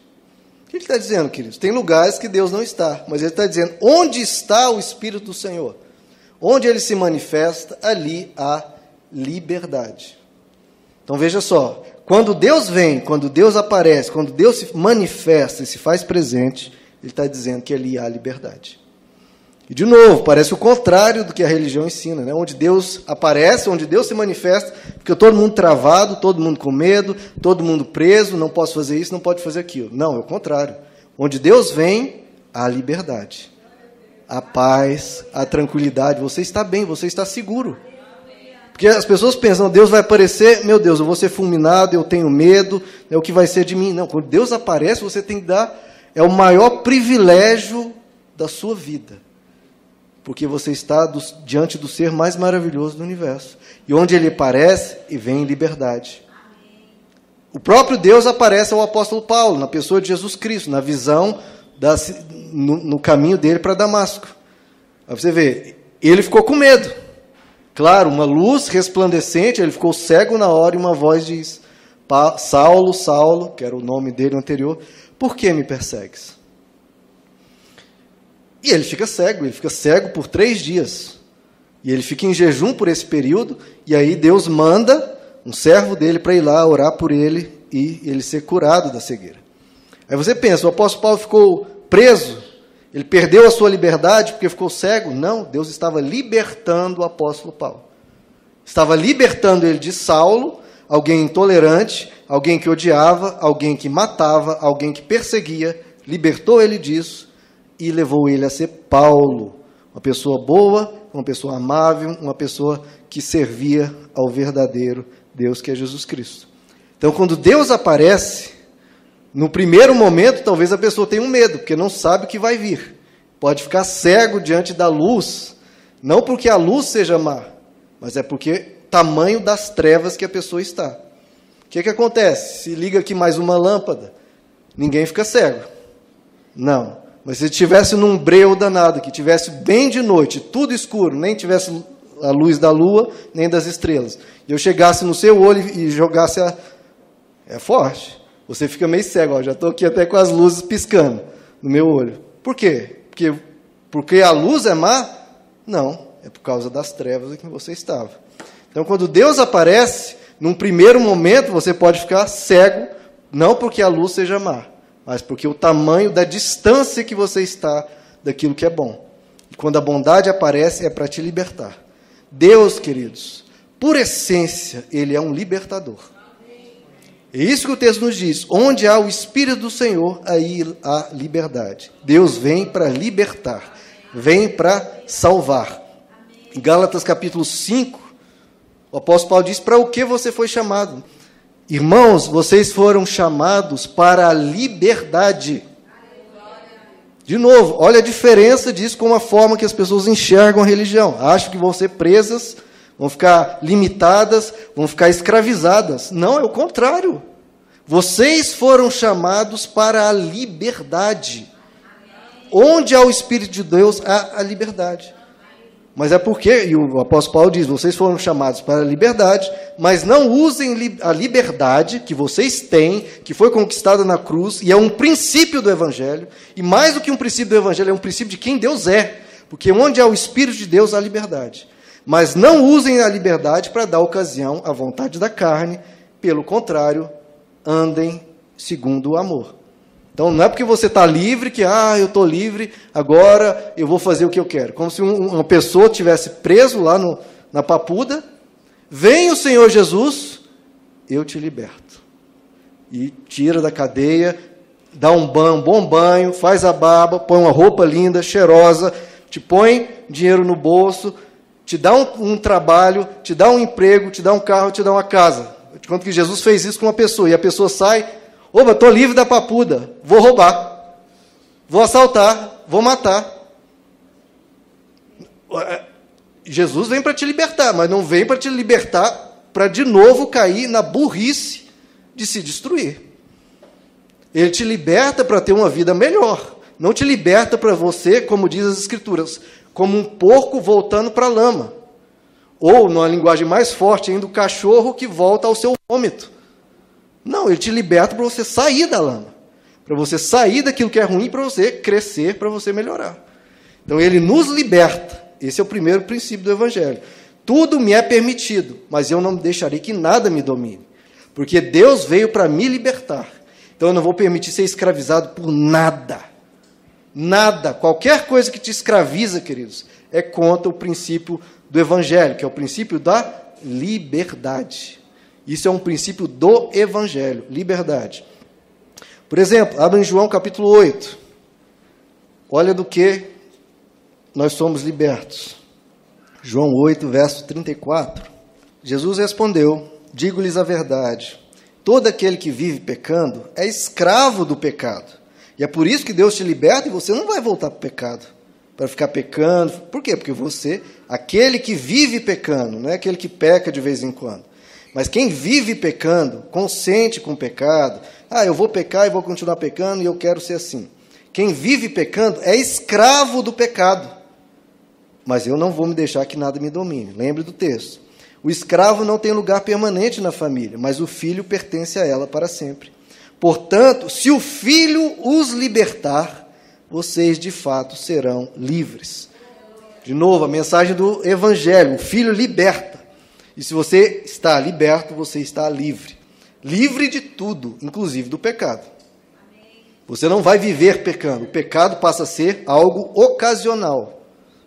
O que ele está dizendo, queridos? Tem lugares que Deus não está, mas ele está dizendo: onde está o Espírito do Senhor? Onde ele se manifesta, ali há liberdade. Então veja só, quando Deus vem, quando Deus aparece, quando Deus se manifesta e se faz presente, Ele está dizendo que ali há liberdade. E de novo, parece o contrário do que a religião ensina, né? onde Deus aparece, onde Deus se manifesta, fica todo mundo travado, todo mundo com medo, todo mundo preso, não posso fazer isso, não pode fazer aquilo. Não, é o contrário. Onde Deus vem, há liberdade, a paz, a tranquilidade. Você está bem, você está seguro. Porque as pessoas pensam, Deus vai aparecer, meu Deus, eu vou ser fulminado, eu tenho medo, é o que vai ser de mim. Não, quando Deus aparece, você tem que dar, é o maior privilégio da sua vida. Porque você está do, diante do ser mais maravilhoso do universo. E onde ele aparece, e vem em liberdade. O próprio Deus aparece ao apóstolo Paulo, na pessoa de Jesus Cristo, na visão, no, no caminho dele para Damasco. Aí você vê, ele ficou com medo. Claro, uma luz resplandecente, ele ficou cego na hora e uma voz diz: Saulo, Saulo, que era o nome dele anterior, por que me persegues? E ele fica cego, ele fica cego por três dias. E ele fica em jejum por esse período, e aí Deus manda um servo dele para ir lá orar por ele e ele ser curado da cegueira. Aí você pensa, o apóstolo Paulo ficou preso ele perdeu a sua liberdade porque ficou cego? Não, Deus estava libertando o apóstolo Paulo. Estava libertando ele de Saulo, alguém intolerante, alguém que odiava, alguém que matava, alguém que perseguia, libertou ele disso e levou ele a ser Paulo, uma pessoa boa, uma pessoa amável, uma pessoa que servia ao verdadeiro Deus que é Jesus Cristo. Então, quando Deus aparece, no primeiro momento, talvez a pessoa tenha um medo, porque não sabe o que vai vir. Pode ficar cego diante da luz, não porque a luz seja má, mas é porque tamanho das trevas que a pessoa está. O que, que acontece? Se liga aqui mais uma lâmpada, ninguém fica cego. Não. Mas se estivesse num breu danado, que tivesse bem de noite, tudo escuro, nem tivesse a luz da lua, nem das estrelas, e eu chegasse no seu olho e jogasse a. É forte. Você fica meio cego, ó, já estou aqui até com as luzes piscando no meu olho. Por quê? Porque, porque a luz é má? Não, é por causa das trevas em que você estava. Então, quando Deus aparece, num primeiro momento você pode ficar cego, não porque a luz seja má, mas porque o tamanho da distância que você está daquilo que é bom. E quando a bondade aparece, é para te libertar. Deus, queridos, por essência, Ele é um libertador. É isso que o texto nos diz. Onde há o Espírito do Senhor, aí há liberdade. Deus vem para libertar, vem para salvar. Em Gálatas capítulo 5, o apóstolo Paulo diz: Para o que você foi chamado? Irmãos, vocês foram chamados para a liberdade. De novo, olha a diferença disso com a forma que as pessoas enxergam a religião. Acham que vão ser presas vão ficar limitadas, vão ficar escravizadas. Não, é o contrário. Vocês foram chamados para a liberdade. Onde há o Espírito de Deus, há a liberdade. Mas é porque, e o apóstolo Paulo diz: vocês foram chamados para a liberdade, mas não usem a liberdade que vocês têm, que foi conquistada na cruz, e é um princípio do Evangelho, e mais do que um princípio do Evangelho, é um princípio de quem Deus é. Porque onde há o Espírito de Deus, há liberdade. Mas não usem a liberdade para dar ocasião à vontade da carne, pelo contrário, andem segundo o amor. Então não é porque você está livre que, ah, eu estou livre, agora eu vou fazer o que eu quero. Como se uma pessoa tivesse preso lá no, na papuda, vem o Senhor Jesus, eu te liberto. E tira da cadeia, dá um banho, um bom banho, faz a barba, põe uma roupa linda, cheirosa, te põe dinheiro no bolso, te dá um, um trabalho, te dá um emprego, te dá um carro, te dá uma casa. Eu te conto que Jesus fez isso com uma pessoa, e a pessoa sai, opa, estou livre da papuda, vou roubar, vou assaltar, vou matar. Jesus vem para te libertar, mas não vem para te libertar para de novo cair na burrice de se destruir. Ele te liberta para ter uma vida melhor. Não te liberta para você, como diz as Escrituras, como um porco voltando para a lama. Ou, numa linguagem mais forte ainda, o cachorro que volta ao seu vômito. Não, ele te liberta para você sair da lama. Para você sair daquilo que é ruim, para você crescer, para você melhorar. Então, ele nos liberta. Esse é o primeiro princípio do Evangelho. Tudo me é permitido, mas eu não deixarei que nada me domine. Porque Deus veio para me libertar. Então eu não vou permitir ser escravizado por nada. Nada, qualquer coisa que te escraviza, queridos, é contra o princípio do Evangelho, que é o princípio da liberdade. Isso é um princípio do Evangelho, liberdade. Por exemplo, abra em João capítulo 8. Olha do que nós somos libertos. João 8, verso 34. Jesus respondeu: Digo-lhes a verdade: todo aquele que vive pecando é escravo do pecado. E é por isso que Deus te liberta e você não vai voltar para o pecado, para ficar pecando. Por quê? Porque você, aquele que vive pecando, não é aquele que peca de vez em quando. Mas quem vive pecando, consente com o pecado, ah, eu vou pecar e vou continuar pecando e eu quero ser assim. Quem vive pecando é escravo do pecado mas eu não vou me deixar que nada me domine. Lembre do texto. O escravo não tem lugar permanente na família, mas o filho pertence a ela para sempre. Portanto, se o filho os libertar, vocês de fato serão livres. De novo, a mensagem do evangelho: o filho liberta. E se você está liberto, você está livre. Livre de tudo, inclusive do pecado. Você não vai viver pecando. O pecado passa a ser algo ocasional.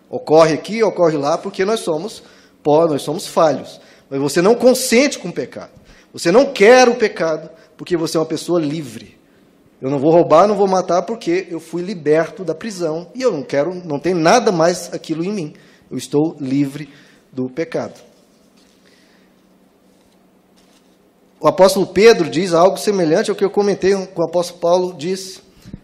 Ocorre aqui, ocorre lá, porque nós somos pó, nós somos falhos. Mas você não consente com o pecado. Você não quer o pecado, porque você é uma pessoa livre. Eu não vou roubar, não vou matar, porque eu fui liberto da prisão e eu não quero, não tem nada mais aquilo em mim. Eu estou livre do pecado. O apóstolo Pedro diz algo semelhante ao que eu comentei com o apóstolo Paulo disse.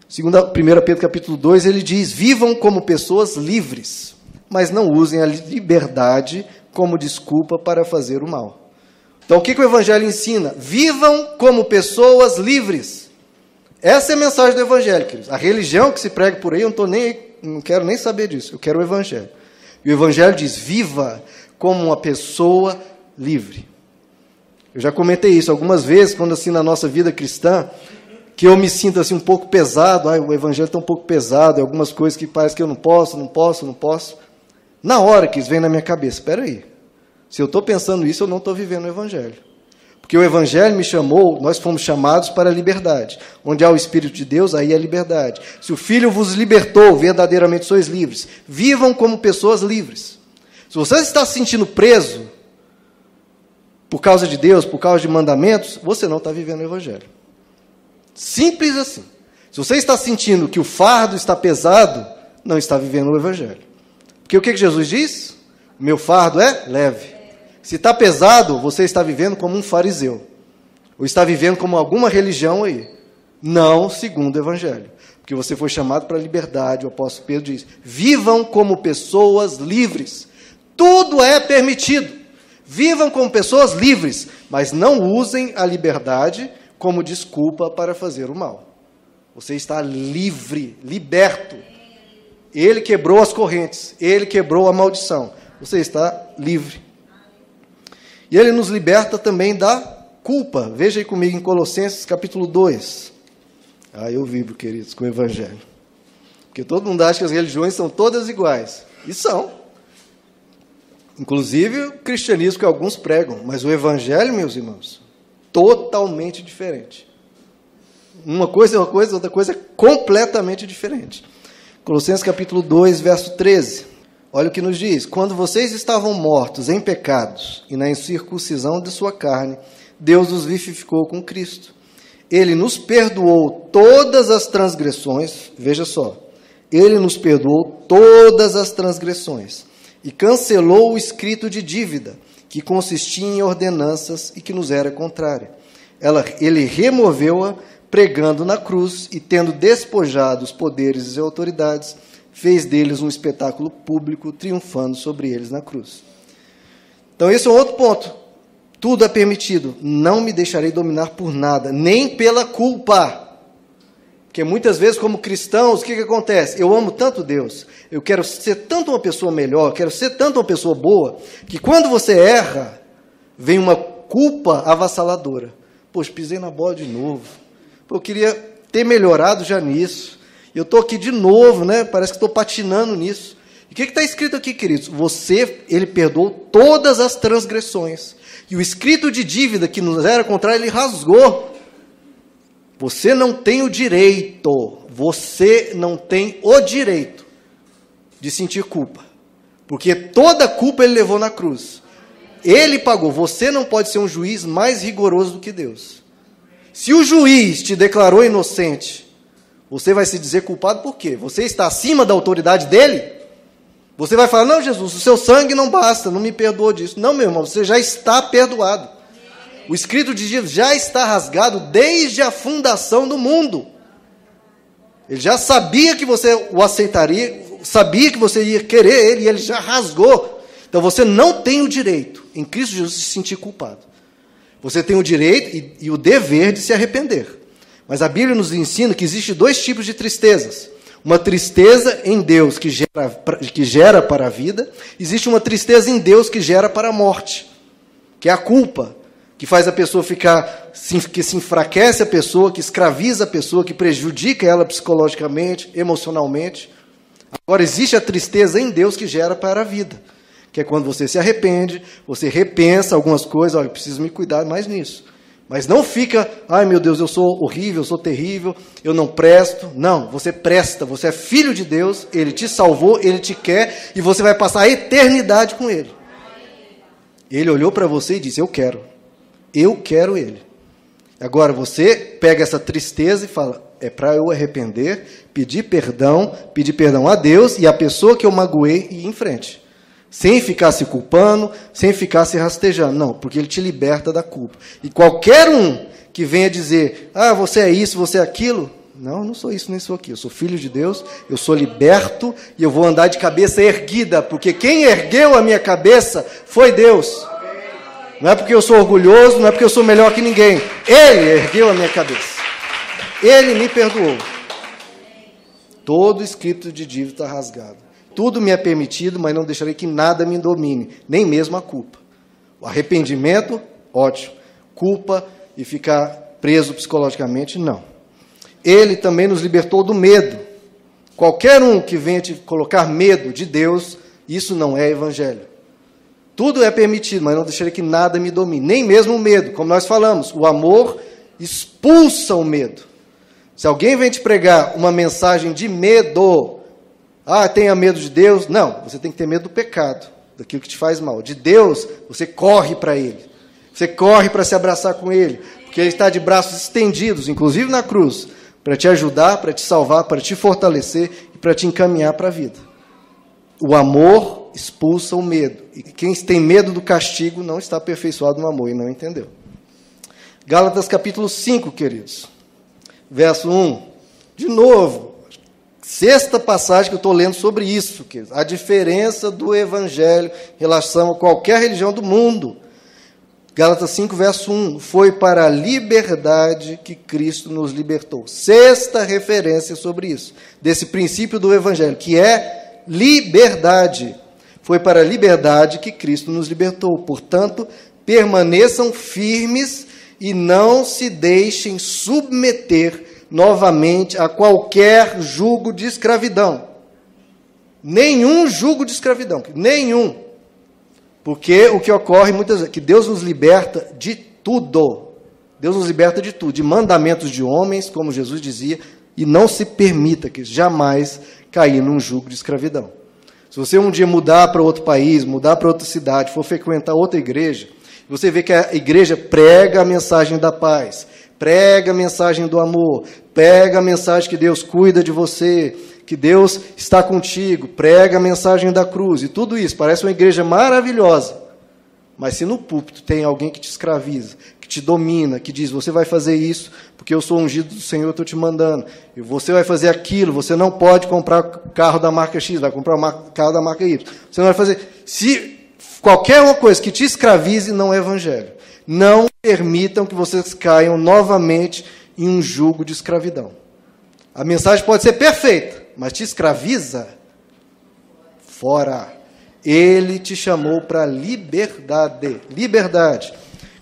Segundo 1 Pedro capítulo 2, ele diz: "Vivam como pessoas livres" mas não usem a liberdade como desculpa para fazer o mal. Então, o que, que o Evangelho ensina? Vivam como pessoas livres. Essa é a mensagem do Evangelho, queridos. A religião que se prega por aí, eu não, tô nem, não quero nem saber disso. Eu quero o Evangelho. E o Evangelho diz: viva como uma pessoa livre. Eu já comentei isso algumas vezes, quando assim na nossa vida cristã, que eu me sinto assim um pouco pesado, ai, o evangelho está um pouco pesado, algumas coisas que parece que eu não posso, não posso, não posso. Na hora que isso vem na minha cabeça, espera aí. Se eu estou pensando isso, eu não estou vivendo o Evangelho. Porque o Evangelho me chamou, nós fomos chamados para a liberdade. Onde há o Espírito de Deus, aí é liberdade. Se o Filho vos libertou, verdadeiramente sois livres. Vivam como pessoas livres. Se você está se sentindo preso por causa de Deus, por causa de mandamentos, você não está vivendo o Evangelho. Simples assim. Se você está sentindo que o fardo está pesado, não está vivendo o Evangelho. Porque o que Jesus diz? Meu fardo é leve. Se está pesado, você está vivendo como um fariseu. Ou está vivendo como alguma religião aí. Não segundo o Evangelho. Porque você foi chamado para a liberdade. O apóstolo Pedro diz: vivam como pessoas livres. Tudo é permitido. Vivam como pessoas livres, mas não usem a liberdade como desculpa para fazer o mal. Você está livre, liberto. Ele quebrou as correntes, ele quebrou a maldição. Você está livre. E ele nos liberta também da culpa. Veja aí comigo em Colossenses capítulo 2. Ah, eu vibro, queridos, com o evangelho. Porque todo mundo acha que as religiões são todas iguais. E são. Inclusive o cristianismo que alguns pregam. Mas o evangelho, meus irmãos, totalmente diferente. Uma coisa é uma coisa, outra coisa é completamente diferente. Colossenses capítulo 2, verso 13. Olha o que nos diz: Quando vocês estavam mortos em pecados e na incircuncisão de sua carne, Deus os vivificou com Cristo. Ele nos perdoou todas as transgressões, veja só. ele nos perdoou todas as transgressões e cancelou o escrito de dívida, que consistia em ordenanças e que nos era contrária. Ela, ele removeu-a, pregando na cruz e, tendo despojado os poderes e autoridades, fez deles um espetáculo público, triunfando sobre eles na cruz. Então, esse é um outro ponto. Tudo é permitido. Não me deixarei dominar por nada, nem pela culpa. Porque muitas vezes, como cristãos, o que, que acontece? Eu amo tanto Deus, eu quero ser tanto uma pessoa melhor, quero ser tanto uma pessoa boa, que quando você erra, vem uma culpa avassaladora. Poxa, pisei na bola de novo. Eu queria ter melhorado já nisso. Eu estou aqui de novo, né? Parece que estou patinando nisso. E o que está escrito aqui, queridos? Você, ele perdoou todas as transgressões. E o escrito de dívida que nos era contrário, ele rasgou. Você não tem o direito, você não tem o direito de sentir culpa. Porque toda culpa ele levou na cruz. Ele pagou. Você não pode ser um juiz mais rigoroso do que Deus. Se o juiz te declarou inocente, você vai se dizer culpado por quê? Você está acima da autoridade dele? Você vai falar: Não, Jesus, o seu sangue não basta, não me perdoa disso. Não, meu irmão, você já está perdoado. O escrito de Deus já está rasgado desde a fundação do mundo. Ele já sabia que você o aceitaria, sabia que você ia querer ele, e ele já rasgou. Então você não tem o direito, em Cristo Jesus, de se sentir culpado. Você tem o direito e, e o dever de se arrepender. Mas a Bíblia nos ensina que existe dois tipos de tristezas. Uma tristeza em Deus que gera, que gera para a vida, existe uma tristeza em Deus que gera para a morte, que é a culpa, que faz a pessoa ficar, que se enfraquece a pessoa, que escraviza a pessoa, que prejudica ela psicologicamente, emocionalmente. Agora, existe a tristeza em Deus que gera para a vida, que é quando você se arrepende, você repensa algumas coisas, olha, preciso me cuidar mais nisso. Mas não fica, ai meu Deus, eu sou horrível, eu sou terrível, eu não presto. Não, você presta, você é filho de Deus, ele te salvou, ele te quer e você vai passar a eternidade com ele. Ele olhou para você e disse: Eu quero. Eu quero ele. Agora você pega essa tristeza e fala: é para eu arrepender, pedir perdão, pedir perdão a Deus e a pessoa que eu magoei e ir em frente. Sem ficar se culpando, sem ficar se rastejando. Não, porque ele te liberta da culpa. E qualquer um que venha dizer: ah, você é isso, você é aquilo. Não, eu não sou isso nem sou aquilo. Eu sou filho de Deus, eu sou liberto e eu vou andar de cabeça erguida, porque quem ergueu a minha cabeça foi Deus. Não é porque eu sou orgulhoso, não é porque eu sou melhor que ninguém. Ele ergueu a minha cabeça. Ele me perdoou. Todo escrito de dívida está rasgado. Tudo me é permitido, mas não deixarei que nada me domine, nem mesmo a culpa. O arrependimento, ótimo. Culpa e ficar preso psicologicamente, não. Ele também nos libertou do medo. Qualquer um que venha te colocar medo de Deus, isso não é evangelho. Tudo é permitido, mas não deixarei que nada me domine, nem mesmo o medo. Como nós falamos, o amor expulsa o medo. Se alguém vem te pregar uma mensagem de medo, ah, tenha medo de Deus, não, você tem que ter medo do pecado, daquilo que te faz mal. De Deus, você corre para Ele, você corre para se abraçar com Ele, porque Ele está de braços estendidos, inclusive na cruz, para te ajudar, para te salvar, para te fortalecer e para te encaminhar para a vida. O amor expulsa o medo. E quem tem medo do castigo não está aperfeiçoado no amor e não entendeu. Gálatas capítulo 5, queridos. Verso 1. De novo, sexta passagem que eu estou lendo sobre isso, queridos. A diferença do evangelho em relação a qualquer religião do mundo. Gálatas 5, verso 1. Foi para a liberdade que Cristo nos libertou. Sexta referência sobre isso. Desse princípio do evangelho, que é liberdade. Foi para a liberdade que Cristo nos libertou. Portanto, permaneçam firmes e não se deixem submeter novamente a qualquer jugo de escravidão. Nenhum jugo de escravidão, nenhum. Porque o que ocorre muitas vezes, que Deus nos liberta de tudo. Deus nos liberta de tudo, de mandamentos de homens, como Jesus dizia, e não se permita que jamais cair num jugo de escravidão. Se você um dia mudar para outro país, mudar para outra cidade, for frequentar outra igreja, você vê que a igreja prega a mensagem da paz, prega a mensagem do amor, prega a mensagem que Deus cuida de você, que Deus está contigo, prega a mensagem da cruz e tudo isso. Parece uma igreja maravilhosa. Mas se no púlpito tem alguém que te escraviza, te domina, que diz: você vai fazer isso porque eu sou ungido do Senhor, estou te mandando, e você vai fazer aquilo, você não pode comprar carro da marca X, vai comprar carro da marca Y. Você não vai fazer. Se qualquer uma coisa que te escravize, não é evangelho. Não permitam que vocês caiam novamente em um jugo de escravidão. A mensagem pode ser perfeita, mas te escraviza? Fora. Ele te chamou para liberdade. Liberdade.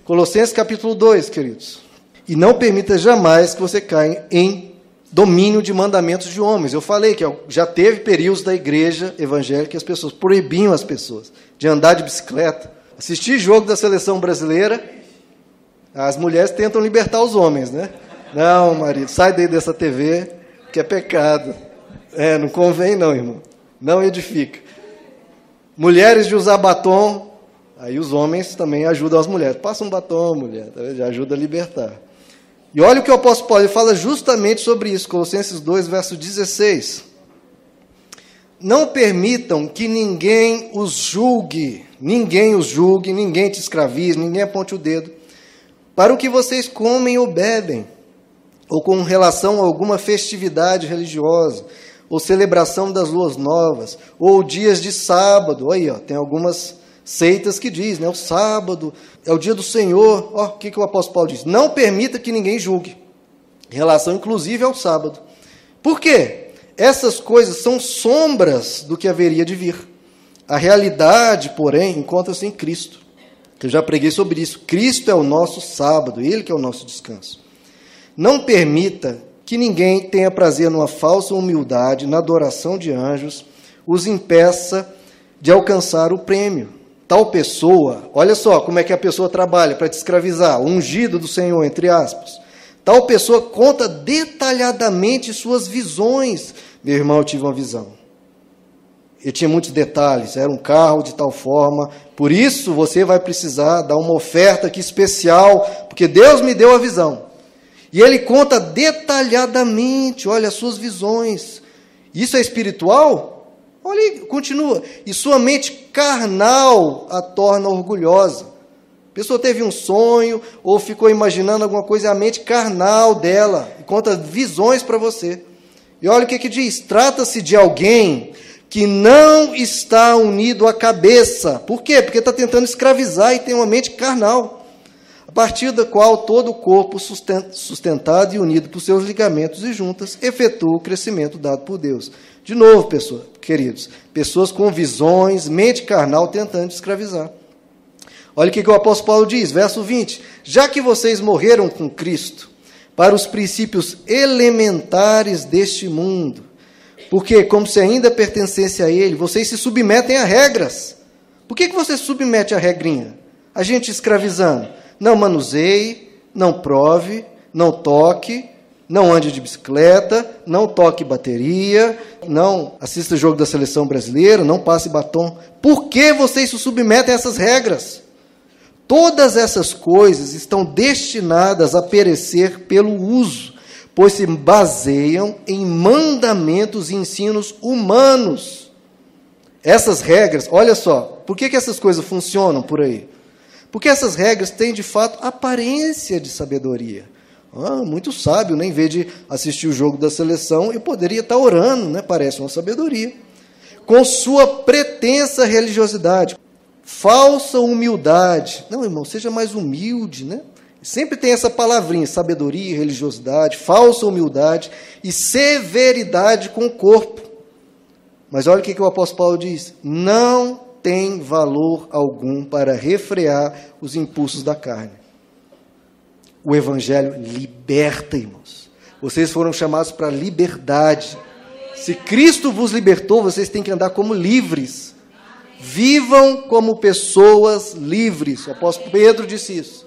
Colossenses capítulo 2, queridos. E não permita jamais que você caia em domínio de mandamentos de homens. Eu falei que já teve períodos da igreja evangélica que as pessoas proibiam as pessoas de andar de bicicleta, assistir jogo da seleção brasileira. As mulheres tentam libertar os homens, né? Não, marido, sai daí dessa TV, que é pecado. É, não convém não, irmão. Não edifica. Mulheres de usar batom, aí os homens também ajudam as mulheres. Passa um batom, mulher, tá já ajuda a libertar. E olha o que o apóstolo Paulo fala justamente sobre isso, Colossenses 2, verso 16. Não permitam que ninguém os julgue, ninguém os julgue, ninguém te escravize, ninguém aponte o dedo, para o que vocês comem ou bebem, ou com relação a alguma festividade religiosa, ou celebração das luas novas, ou dias de sábado. Aí, ó, tem algumas seitas que diz, né? O sábado é o dia do Senhor. Ó, o que, que o apóstolo Paulo diz? Não permita que ninguém julgue. Em relação, inclusive, ao sábado. Por quê? Essas coisas são sombras do que haveria de vir. A realidade, porém, encontra-se em Cristo. Eu já preguei sobre isso. Cristo é o nosso sábado, Ele que é o nosso descanso. Não permita que ninguém tenha prazer numa falsa humildade, na adoração de anjos, os impeça de alcançar o prêmio. Tal pessoa, olha só como é que a pessoa trabalha para te escravizar, ungido do Senhor, entre aspas. Tal pessoa conta detalhadamente suas visões. Meu irmão, eu tive uma visão. Eu tinha muitos detalhes, era um carro de tal forma. Por isso você vai precisar dar uma oferta aqui especial, porque Deus me deu a visão. E ele conta detalhadamente, olha, as suas visões. Isso é espiritual? Olha, continua. E sua mente carnal a torna orgulhosa. A pessoa teve um sonho ou ficou imaginando alguma coisa, é a mente carnal dela conta visões para você. E olha o que, que diz: trata-se de alguém que não está unido à cabeça. Por quê? Porque está tentando escravizar e tem uma mente carnal a partir da qual todo o corpo, sustentado e unido por seus ligamentos e juntas, efetua o crescimento dado por Deus. De novo, pessoas, queridos, pessoas com visões, mente carnal tentando escravizar. Olha o que o apóstolo Paulo diz, verso 20: Já que vocês morreram com Cristo para os princípios elementares deste mundo, porque, como se ainda pertencesse a Ele, vocês se submetem a regras. Por que, que você submete a regrinha? A gente escravizando não manuseie, não prove, não toque, não ande de bicicleta, não toque bateria, não assista jogo da seleção brasileira, não passe batom. Por que vocês se submetem a essas regras? Todas essas coisas estão destinadas a perecer pelo uso, pois se baseiam em mandamentos e ensinos humanos. Essas regras, olha só, por que, que essas coisas funcionam por aí? Porque essas regras têm, de fato, aparência de sabedoria. Ah, muito sábio, né? em vez de assistir o jogo da seleção, eu poderia estar orando, né? parece uma sabedoria. Com sua pretensa religiosidade, falsa humildade. Não, irmão, seja mais humilde, né? Sempre tem essa palavrinha, sabedoria, religiosidade, falsa humildade e severidade com o corpo. Mas olha o que, que o apóstolo Paulo diz: não tem valor algum para refrear os impulsos da carne. O Evangelho liberta, irmãos. Vocês foram chamados para liberdade. Se Cristo vos libertou, vocês têm que andar como livres. Vivam como pessoas livres. O apóstolo Pedro disse isso.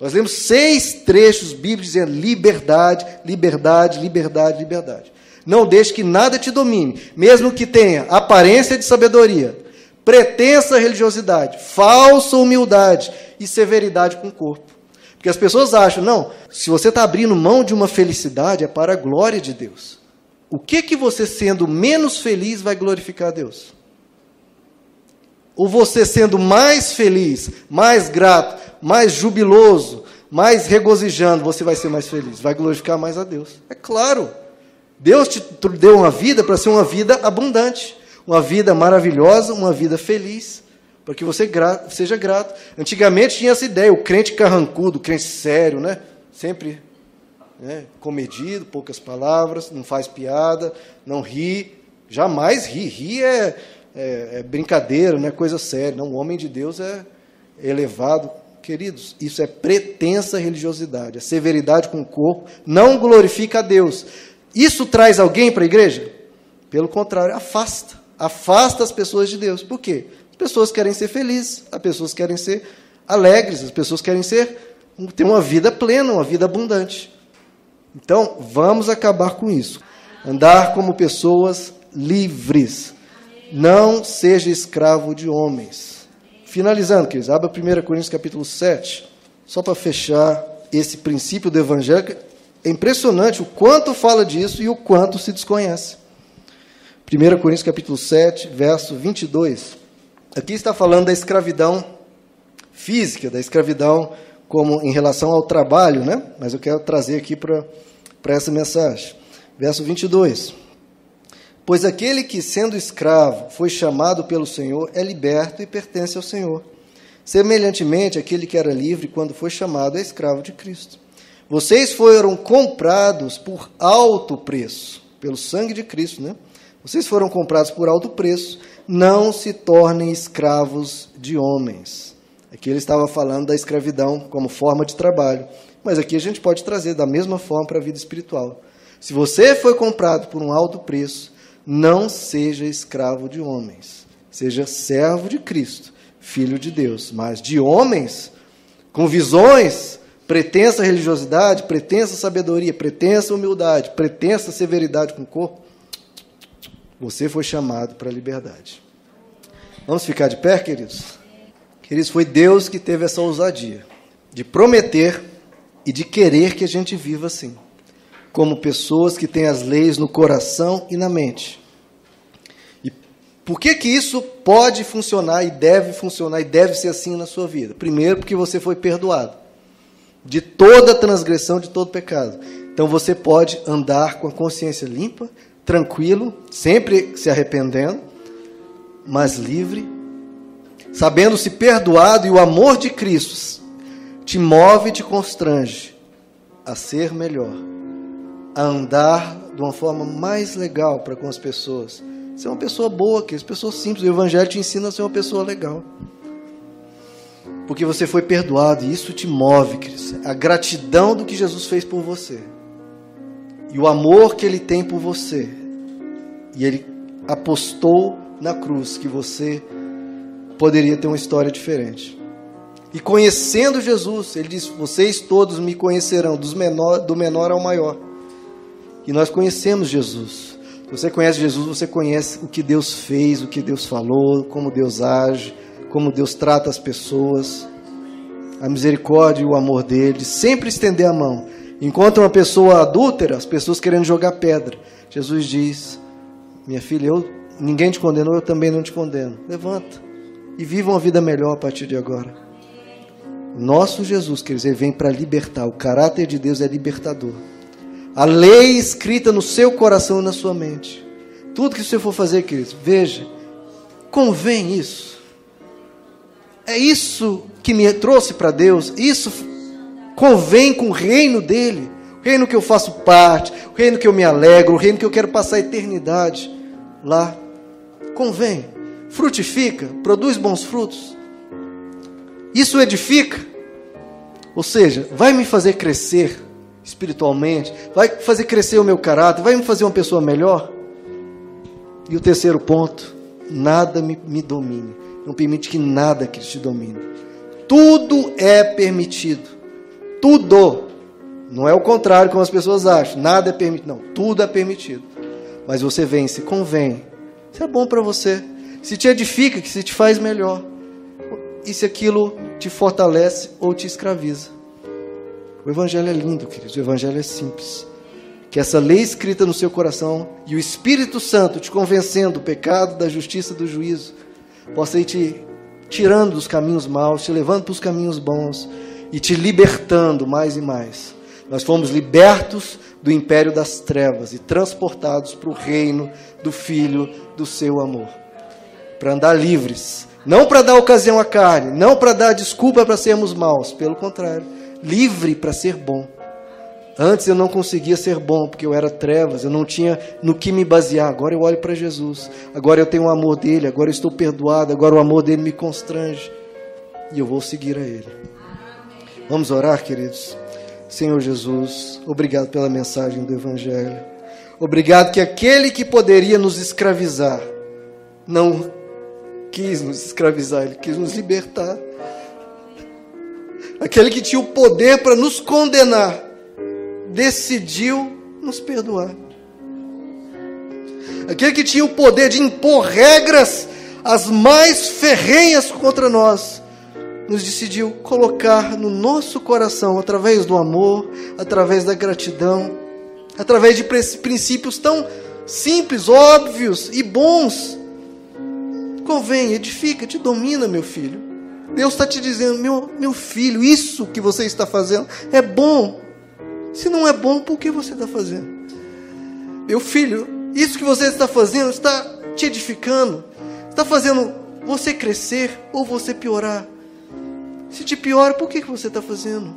Nós lemos seis trechos bíblicos dizendo liberdade, liberdade, liberdade, liberdade. Não deixe que nada te domine, mesmo que tenha aparência de sabedoria, pretensa religiosidade, falsa humildade e severidade com o corpo. Porque as pessoas acham, não, se você está abrindo mão de uma felicidade, é para a glória de Deus. o que que você sendo menos feliz vai glorificar a Deus? Ou você sendo mais feliz, mais grato, mais jubiloso, mais regozijando, você vai ser mais feliz, vai glorificar mais a Deus. É claro. Deus te deu uma vida para ser uma vida abundante, uma vida maravilhosa, uma vida feliz, para que você seja grato. Antigamente tinha essa ideia, o crente carrancudo, o crente sério, né? Sempre né? comedido, poucas palavras, não faz piada, não ri, jamais ri. Ri é, é, é brincadeira, não é coisa séria. Não, o homem de Deus é elevado. Queridos, isso é pretensa religiosidade. A severidade com o corpo não glorifica a Deus. Isso traz alguém para a igreja? Pelo contrário, afasta. Afasta as pessoas de Deus. Por quê? As pessoas querem ser felizes, as pessoas querem ser alegres, as pessoas querem ser ter uma vida plena, uma vida abundante. Então, vamos acabar com isso. Andar como pessoas livres. Não seja escravo de homens. Finalizando, queridos, abra 1 Coríntios capítulo 7, só para fechar esse princípio do evangelho. É impressionante o quanto fala disso e o quanto se desconhece. 1 Coríntios capítulo 7, verso 22. Aqui está falando da escravidão física, da escravidão como em relação ao trabalho, né? Mas eu quero trazer aqui para essa mensagem. Verso 22. Pois aquele que, sendo escravo, foi chamado pelo Senhor, é liberto e pertence ao Senhor. Semelhantemente, aquele que era livre, quando foi chamado, é escravo de Cristo. Vocês foram comprados por alto preço, pelo sangue de Cristo, né? Vocês foram comprados por alto preço, não se tornem escravos de homens. Aqui ele estava falando da escravidão como forma de trabalho, mas aqui a gente pode trazer da mesma forma para a vida espiritual. Se você foi comprado por um alto preço, não seja escravo de homens, seja servo de Cristo, filho de Deus. Mas de homens, com visões, pretensa religiosidade, pretensa sabedoria, pretensa humildade, pretensa severidade com o corpo, você foi chamado para a liberdade. Vamos ficar de pé, queridos? Queridos, foi Deus que teve essa ousadia de prometer e de querer que a gente viva assim como pessoas que têm as leis no coração e na mente. E por que que isso pode funcionar e deve funcionar e deve ser assim na sua vida? Primeiro, porque você foi perdoado de toda transgressão, de todo pecado. Então você pode andar com a consciência limpa, tranquilo, sempre se arrependendo, mas livre, sabendo-se perdoado e o amor de Cristo te move e te constrange a ser melhor a andar de uma forma mais legal para com as pessoas. Ser uma pessoa boa, que as pessoas simples. O Evangelho te ensina a ser uma pessoa legal. Porque você foi perdoado e isso te move, Cristo. A gratidão do que Jesus fez por você. E o amor que ele tem por você. E ele apostou na cruz que você poderia ter uma história diferente. E conhecendo Jesus, ele diz: Vocês todos me conhecerão, dos menor, do menor ao maior. E nós conhecemos Jesus. Você conhece Jesus, você conhece o que Deus fez, o que Deus falou, como Deus age, como Deus trata as pessoas, a misericórdia e o amor dele, sempre estender a mão. Encontra uma pessoa adúltera, as pessoas querendo jogar pedra. Jesus diz: Minha filha, eu, ninguém te condenou, eu também não te condeno. Levanta e viva uma vida melhor a partir de agora. Nosso Jesus, quer dizer, vem para libertar. O caráter de Deus é libertador. A lei escrita no seu coração e na sua mente. Tudo que você for fazer, querido, veja, convém isso. É isso que me trouxe para Deus, isso convém com o reino dele, o reino que eu faço parte, o reino que eu me alegro, o reino que eu quero passar a eternidade lá. Convém, frutifica, produz bons frutos. Isso edifica, ou seja, vai me fazer crescer espiritualmente, vai fazer crescer o meu caráter, vai me fazer uma pessoa melhor. E o terceiro ponto, nada me, me domine. Não permite que nada que te domine. Tudo é permitido. Tudo. Não é o contrário como as pessoas acham. Nada é permitido. Não, tudo é permitido. Mas você vence, convém. Isso é bom para você. Se te edifica, que se te faz melhor. E se aquilo te fortalece ou te escraviza. O Evangelho é lindo, queridos. O Evangelho é simples. que essa lei escrita no seu coração e o Espírito Santo te convencendo do pecado, da justiça do juízo, possa ir te tirando dos caminhos maus, te levando para os caminhos bons e te libertando mais e mais. Nós fomos libertos do império das trevas e transportados para o reino do Filho do seu amor. Para andar livres, não para dar ocasião à carne, não para dar desculpa para sermos maus, pelo contrário, livre para ser bom Antes eu não conseguia ser bom porque eu era trevas, eu não tinha no que me basear. Agora eu olho para Jesus, agora eu tenho o amor dele, agora eu estou perdoado, agora o amor dele me constrange e eu vou seguir a ele. Vamos orar, queridos. Senhor Jesus, obrigado pela mensagem do Evangelho. Obrigado que aquele que poderia nos escravizar não quis nos escravizar, ele quis nos libertar. Aquele que tinha o poder para nos condenar decidiu nos perdoar. Aquele que tinha o poder de impor regras as mais ferrenhas contra nós, nos decidiu colocar no nosso coração, através do amor, através da gratidão, através de princípios tão simples, óbvios e bons. Convém, edifica, te domina, meu filho. Deus está te dizendo, meu, meu filho, isso que você está fazendo é bom. Se não é bom, por que você está fazendo? Meu filho, isso que você está fazendo está te edificando, está fazendo você crescer ou você piorar. Se te piora, por que você está fazendo?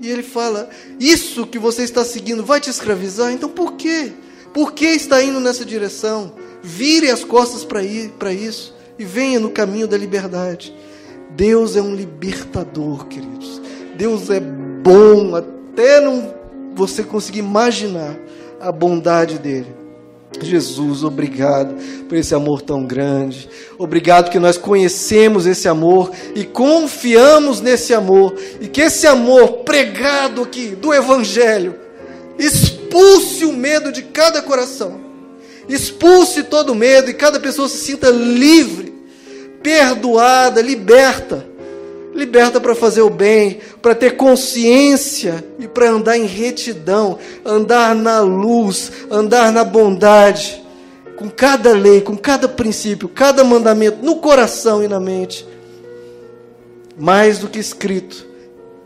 E ele fala: Isso que você está seguindo vai te escravizar, então por quê? Por que está indo nessa direção? Vire as costas para isso e venha no caminho da liberdade. Deus é um libertador, queridos. Deus é bom até não você conseguir imaginar a bondade dele. Jesus, obrigado por esse amor tão grande. Obrigado que nós conhecemos esse amor e confiamos nesse amor. E que esse amor pregado aqui do Evangelho expulse o medo de cada coração. Expulse todo medo e cada pessoa se sinta livre, perdoada, liberta liberta para fazer o bem, para ter consciência e para andar em retidão, andar na luz, andar na bondade, com cada lei, com cada princípio, cada mandamento no coração e na mente. Mais do que escrito,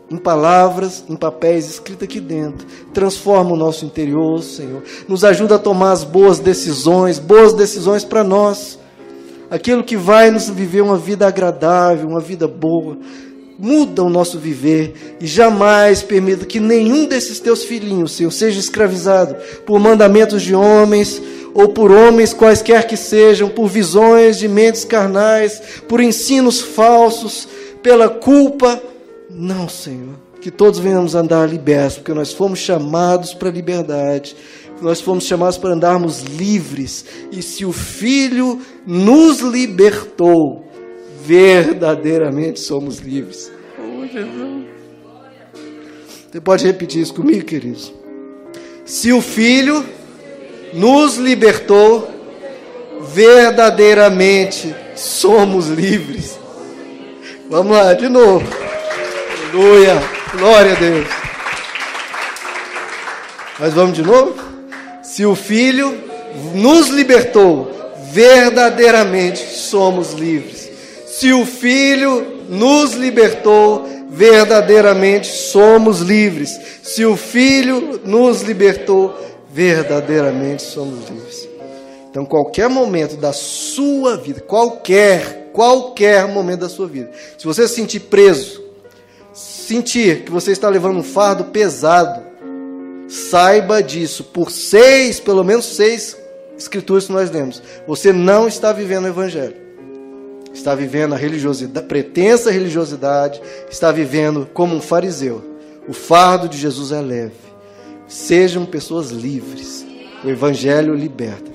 em palavras, em papéis, escrito aqui dentro. Transforma o nosso interior, Senhor. Nos ajuda a tomar as boas decisões, boas decisões para nós aquilo que vai nos viver uma vida agradável, uma vida boa. Muda o nosso viver e jamais permita que nenhum desses teus filhinhos, Senhor, seja escravizado por mandamentos de homens ou por homens quaisquer que sejam, por visões de mentes carnais, por ensinos falsos, pela culpa. Não, Senhor. Que todos venhamos andar libertos, porque nós fomos chamados para a liberdade nós fomos chamados para andarmos livres. E se o Filho nos libertou, verdadeiramente somos livres. Oh, Jesus. Você pode repetir isso comigo, queridos? Se o Filho nos libertou, verdadeiramente somos livres. Vamos lá, de novo. Aleluia. Glória a Deus. Mas vamos de novo? Se o Filho nos libertou, verdadeiramente somos livres. Se o Filho nos libertou, verdadeiramente somos livres. Se o Filho nos libertou, verdadeiramente somos livres. Então, qualquer momento da sua vida, qualquer, qualquer momento da sua vida, se você se sentir preso, sentir que você está levando um fardo pesado, Saiba disso, por seis, pelo menos seis escrituras que nós lemos, você não está vivendo o Evangelho. Está vivendo a religiosidade, pretensa religiosidade, está vivendo como um fariseu. O fardo de Jesus é leve. Sejam pessoas livres. O Evangelho liberta,